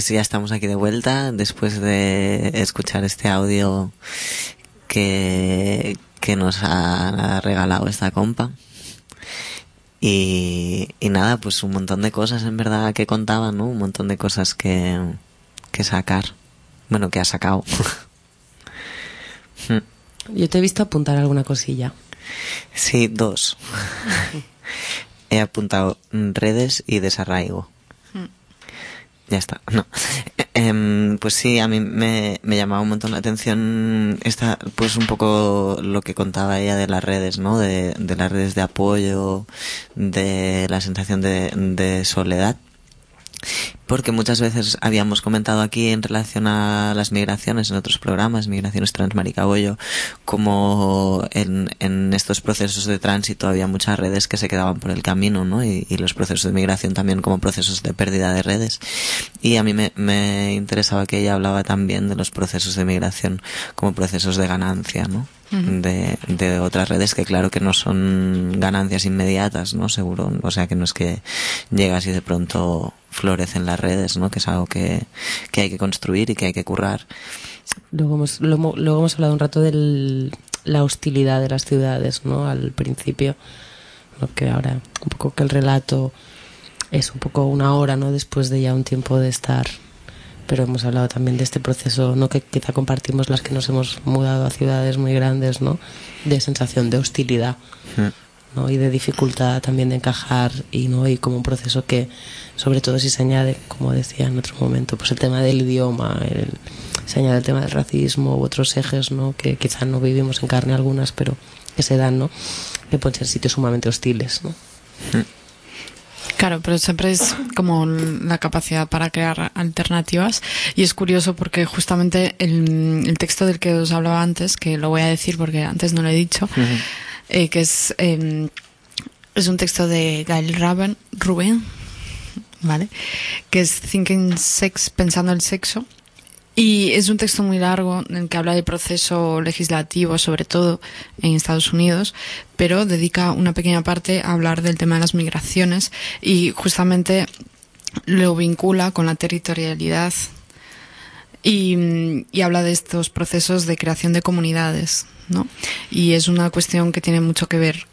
Pues ya estamos aquí de vuelta después de escuchar este audio que, que nos ha regalado esta compa. Y, y nada, pues un montón de cosas en verdad que contaba, ¿no? Un montón de cosas que, que sacar. Bueno, que ha sacado. Yo te he visto apuntar alguna cosilla. Sí, dos. He apuntado redes y desarraigo. Ya está, no. Em, pues sí, a mí me, me llamaba un montón la atención esta, pues un poco lo que contaba ella de las redes, ¿no? De, de las redes de apoyo, de la sensación de, de soledad. Porque muchas veces habíamos comentado aquí en relación a las migraciones en otros programas, migraciones transmaricabollo, como en, en estos procesos de tránsito había muchas redes que se quedaban por el camino, ¿no? Y, y los procesos de migración también como procesos de pérdida de redes. Y a mí me, me interesaba que ella hablaba también de los procesos de migración como procesos de ganancia, ¿no? De, de otras redes que claro que no son ganancias inmediatas, ¿no? Seguro, o sea que no es que llegas y de pronto florecen las redes, ¿no? Que es algo que, que hay que construir y que hay que currar. Luego hemos, lo luego hemos hablado un rato de la hostilidad de las ciudades, ¿no? Al principio. Lo que ahora, un poco que el relato es un poco una hora, ¿no? Después de ya un tiempo de estar. Pero hemos hablado también de este proceso, ¿no? Que quizá compartimos las que nos hemos mudado a ciudades muy grandes, ¿no? De sensación de hostilidad. ¿No? y de dificultad también de encajar y no y como un proceso que sobre todo si se añade como decía en otro momento pues el tema del idioma el- se añade el tema del racismo u otros ejes no que quizá no vivimos en carne algunas pero que se dan no que pueden ser sitios sumamente hostiles no Claro, pero siempre es como la capacidad para crear alternativas y es curioso porque justamente el, el texto del que os hablaba antes, que lo voy a decir porque antes no lo he dicho, eh, que es, eh, es un texto de Gail Raben, Rubén, ¿vale? Que es Thinking Sex, Pensando el Sexo. Y es un texto muy largo en el que habla del proceso legislativo, sobre todo en Estados Unidos, pero dedica una pequeña parte a hablar del tema de las migraciones y justamente lo vincula con la territorialidad y, y habla de estos procesos de creación de comunidades, ¿no? Y es una cuestión que tiene mucho que ver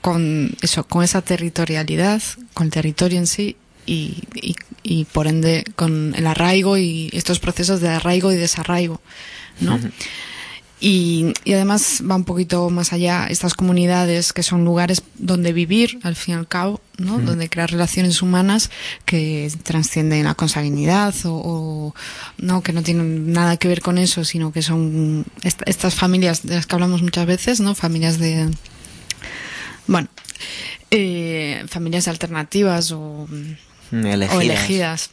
con eso, con esa territorialidad, con el territorio en sí y, y por ende con el arraigo y estos procesos de arraigo y desarraigo, ¿no? Y, y además va un poquito más allá, estas comunidades que son lugares donde vivir, al fin y al cabo, ¿no? Donde crear relaciones humanas que trascienden la consanguinidad o, o, no, que no tienen nada que ver con eso, sino que son est- estas familias de las que hablamos muchas veces, ¿no? Familias de, bueno, eh, familias alternativas o, Elegidas. o elegidas.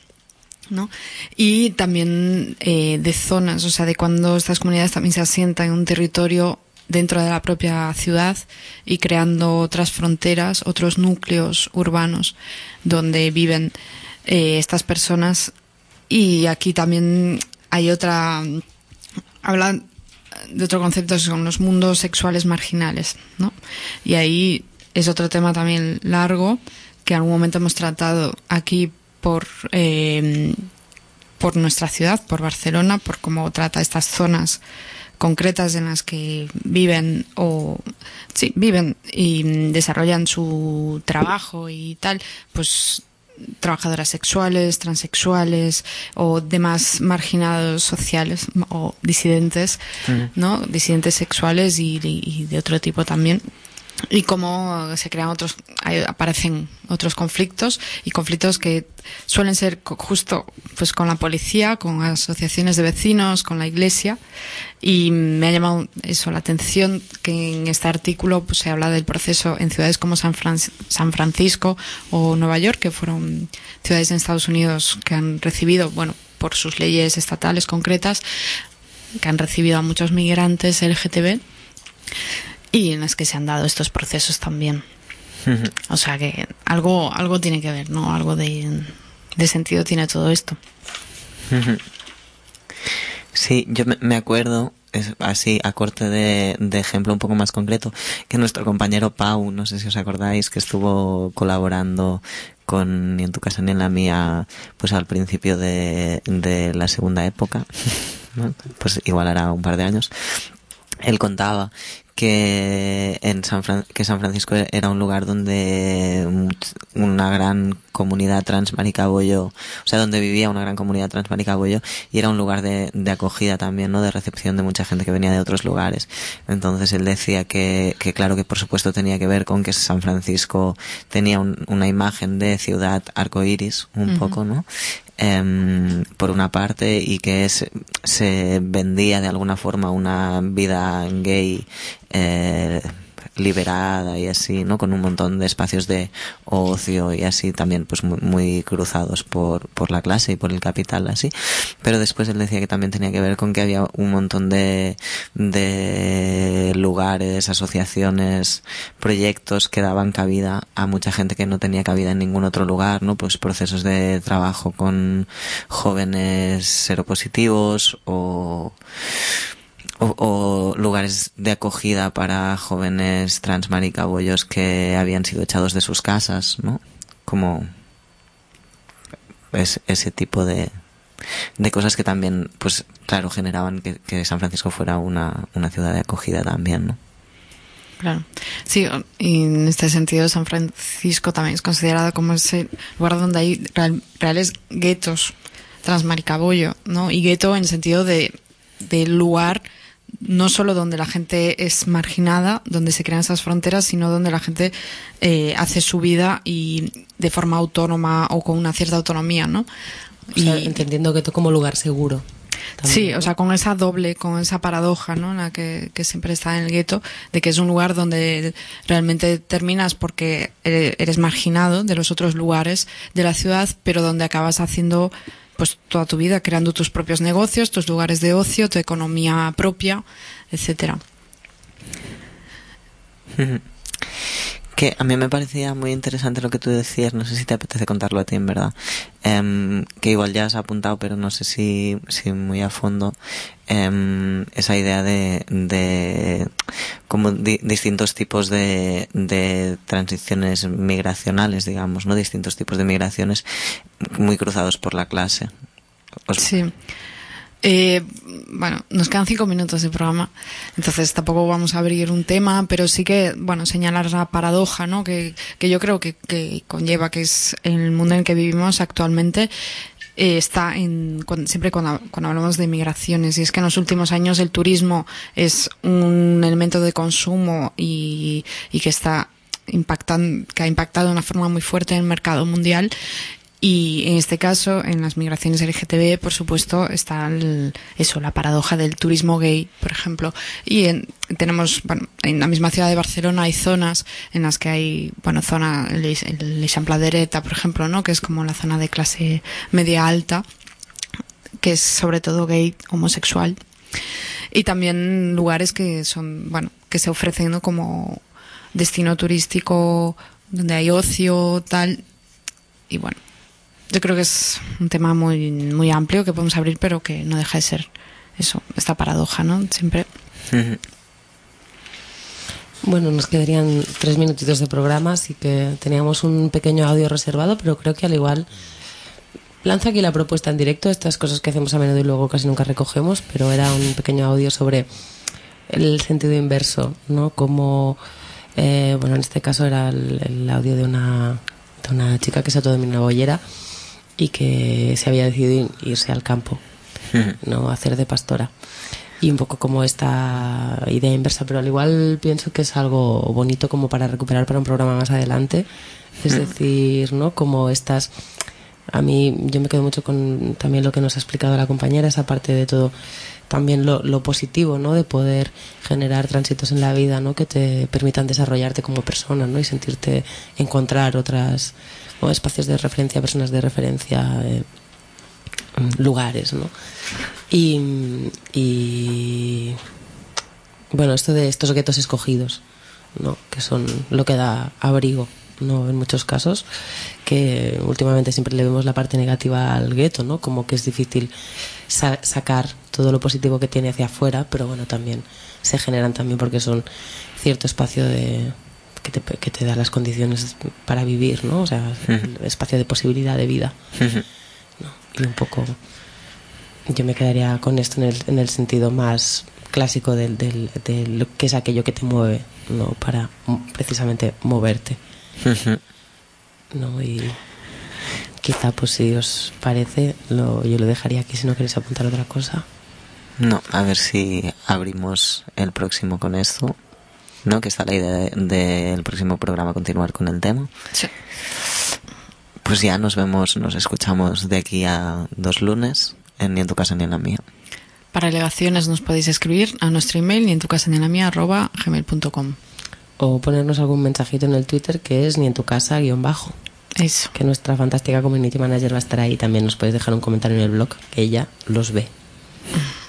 Y también eh, de zonas, o sea, de cuando estas comunidades también se asientan en un territorio dentro de la propia ciudad y creando otras fronteras, otros núcleos urbanos donde viven eh, estas personas. Y aquí también hay otra, hablan de otro concepto son los mundos sexuales marginales, ¿no? Y ahí es otro tema también largo que en algún momento hemos tratado aquí por eh, por nuestra ciudad, por Barcelona, por cómo trata estas zonas concretas en las que viven o sí viven y desarrollan su trabajo y tal, pues trabajadoras sexuales, transexuales o demás marginados sociales o disidentes, ¿no? Disidentes sexuales y, y de otro tipo también. Y cómo se crean otros, aparecen otros conflictos y conflictos que suelen ser justo pues con la policía, con asociaciones de vecinos, con la iglesia. Y me ha llamado eso la atención que en este artículo pues, se habla del proceso en ciudades como San, Fran- San Francisco o Nueva York, que fueron ciudades en Estados Unidos que han recibido, bueno, por sus leyes estatales concretas, que han recibido a muchos migrantes LGTB y en las que se han dado estos procesos también. O sea que algo, algo tiene que ver, ¿no? Algo de, de sentido tiene todo esto. Sí, yo me- acuerdo es así a corte de, de ejemplo un poco más concreto, que nuestro compañero Pau, no sé si os acordáis, que estuvo colaborando con ni en tu casa ni en la mía, pues al principio de, de la segunda época, pues igual hará un par de años, él contaba que en San Fran- que San Francisco era un lugar donde una gran comunidad transmaricabollo, o sea, donde vivía una gran comunidad transmaricabollo y era un lugar de, de acogida también, ¿no? De recepción de mucha gente que venía de otros lugares. Entonces él decía que, que claro que por supuesto tenía que ver con que San Francisco tenía un- una imagen de ciudad arcoíris, un poco, ¿no? Em, por una parte y que se, se vendía de alguna forma una vida gay eh, liberada y así, ¿no? Con un montón de espacios de ocio y así también pues muy, muy cruzados por, por la clase y por el capital así. Pero después él decía que también tenía que ver con que había un montón de, de lugares, asociaciones, proyectos que daban cabida a mucha gente que no tenía cabida en ningún otro lugar, ¿no? Pues procesos de trabajo con jóvenes seropositivos o o, o lugares de acogida para jóvenes transmaricabollos que habían sido echados de sus casas, ¿no? Como es, ese tipo de, de cosas que también, pues claro, generaban que, San Francisco fuera una, una ciudad de acogida también, ¿no? Claro. Sí, y en este sentido San Francisco también es considerado como ese lugar donde hay real- reales guetos transmaricabollo, ¿no? Y gueto en sentido de, de lugar no solo donde la gente es marginada, donde se crean esas fronteras, sino donde la gente eh, hace su vida y de forma autónoma o con una cierta autonomía, ¿no? O sea, entendiendo que como lugar seguro. Sí, o sea, con esa doble, con esa paradoja, ¿no? En la que, que siempre está en el gueto, de que es un lugar donde realmente terminas porque eh, eres marginado de los otros lugares de la ciudad, pero donde acabas haciendo pues toda tu vida, creando tus propios negocios, tus lugares de ocio, tu economía propia, etcétera. Que a mí me parecía muy interesante lo que tú decías, no sé si te apetece contarlo a ti en verdad, Em, que igual ya has apuntado, pero no sé si, si muy a fondo, em, esa idea de, de como di- distintos tipos de, de transiciones migracionales, digamos, ¿no? Distintos tipos de migraciones muy cruzados por la clase. Sí. Eh, bueno, nos quedan cinco minutos de programa, entonces tampoco vamos a abrir un tema, pero sí que, bueno, señalar la paradoja, ¿no? Que, que yo creo que, conlleva, que es el mundo en el que vivimos actualmente, eh, está en, cuando- siempre cuando, hablamos de migraciones, y es que en los últimos años el turismo es un elemento de consumo y, y que está impactan, que ha impactado de una forma muy fuerte en el mercado mundial. Y en este caso, en las migraciones LGTB, por supuesto, está el- eso, la paradoja del turismo gay, por ejemplo. Y en- tenemos, bueno, en la misma ciudad de Barcelona hay zonas en las que hay, bueno, zona, el, el Eixample d'Ereta, por ejemplo, ¿no? Que es como la zona de clase media alta, que es sobre todo gay, homosexual. Y también lugares que son, bueno, que se ofrecen como destino turístico donde hay ocio, tal. Y bueno, yo creo que es un tema muy, muy amplio que podemos abrir, pero que no deja de ser eso, esta paradoja, ¿no? Siempre. Bueno, nos quedarían tres minutitos de programa, así que teníamos un pequeño audio reservado, pero creo que al igual lanzo aquí la propuesta en directo, estas cosas que hacemos a menudo y luego casi nunca recogemos, pero era un pequeño audio sobre el sentido inverso, ¿no? Como, eh, bueno, en este caso era el, el audio de una, de una chica que se autodenomina boyera y que se había decidido irse al campo, ¿no? Hacer de pastora y un poco como esta idea inversa, pero al igual pienso que es algo bonito como para recuperar para un programa más adelante. Es decir, ¿no? Como estas. A mí, yo me quedo mucho con también lo que nos ha explicado la compañera, esa parte de todo, también lo, lo positivo, ¿no? De poder generar tránsitos en la vida, ¿no? Que te permitan desarrollarte como persona, ¿no? Y sentirte, encontrar otras, o espacios de referencia, personas de referencia, eh, lugares, ¿no? Y, bueno, esto de estos guetos escogidos, ¿no? Que son lo que da abrigo, no en muchos casos, que últimamente siempre le vemos la parte negativa al gueto, ¿no? Como que es difícil sa- sacar todo lo positivo que tiene hacia afuera, pero bueno, también se generan también porque son cierto espacio de que te, que te da las condiciones para vivir, ¿no? O sea, el espacio de posibilidad de vida. Y un poco yo me quedaría con esto en el, en el sentido más clásico del, del, de lo que es aquello que te mueve, ¿no? Para precisamente moverte. ¿no? Y quizá, pues si os parece, lo, yo lo dejaría aquí si no queréis apuntar otra cosa. No, a ver si abrimos el próximo con esto. ¿No? Que está la idea del de, del próximo programa continuar con el tema. Sí. Pues ya nos vemos, nos escuchamos de aquí a dos lunes en Ni en tu casa ni en la mía. Para alegaciones nos podéis escribir a nuestro email ni en tu casa ni en la mía arroba gmail.com. O ponernos algún mensajito en el Twitter que es ni en tu casa guion bajo. Eso. Que nuestra fantástica community manager va a estar ahí. También nos podéis dejar un comentario en el blog, que ella los ve.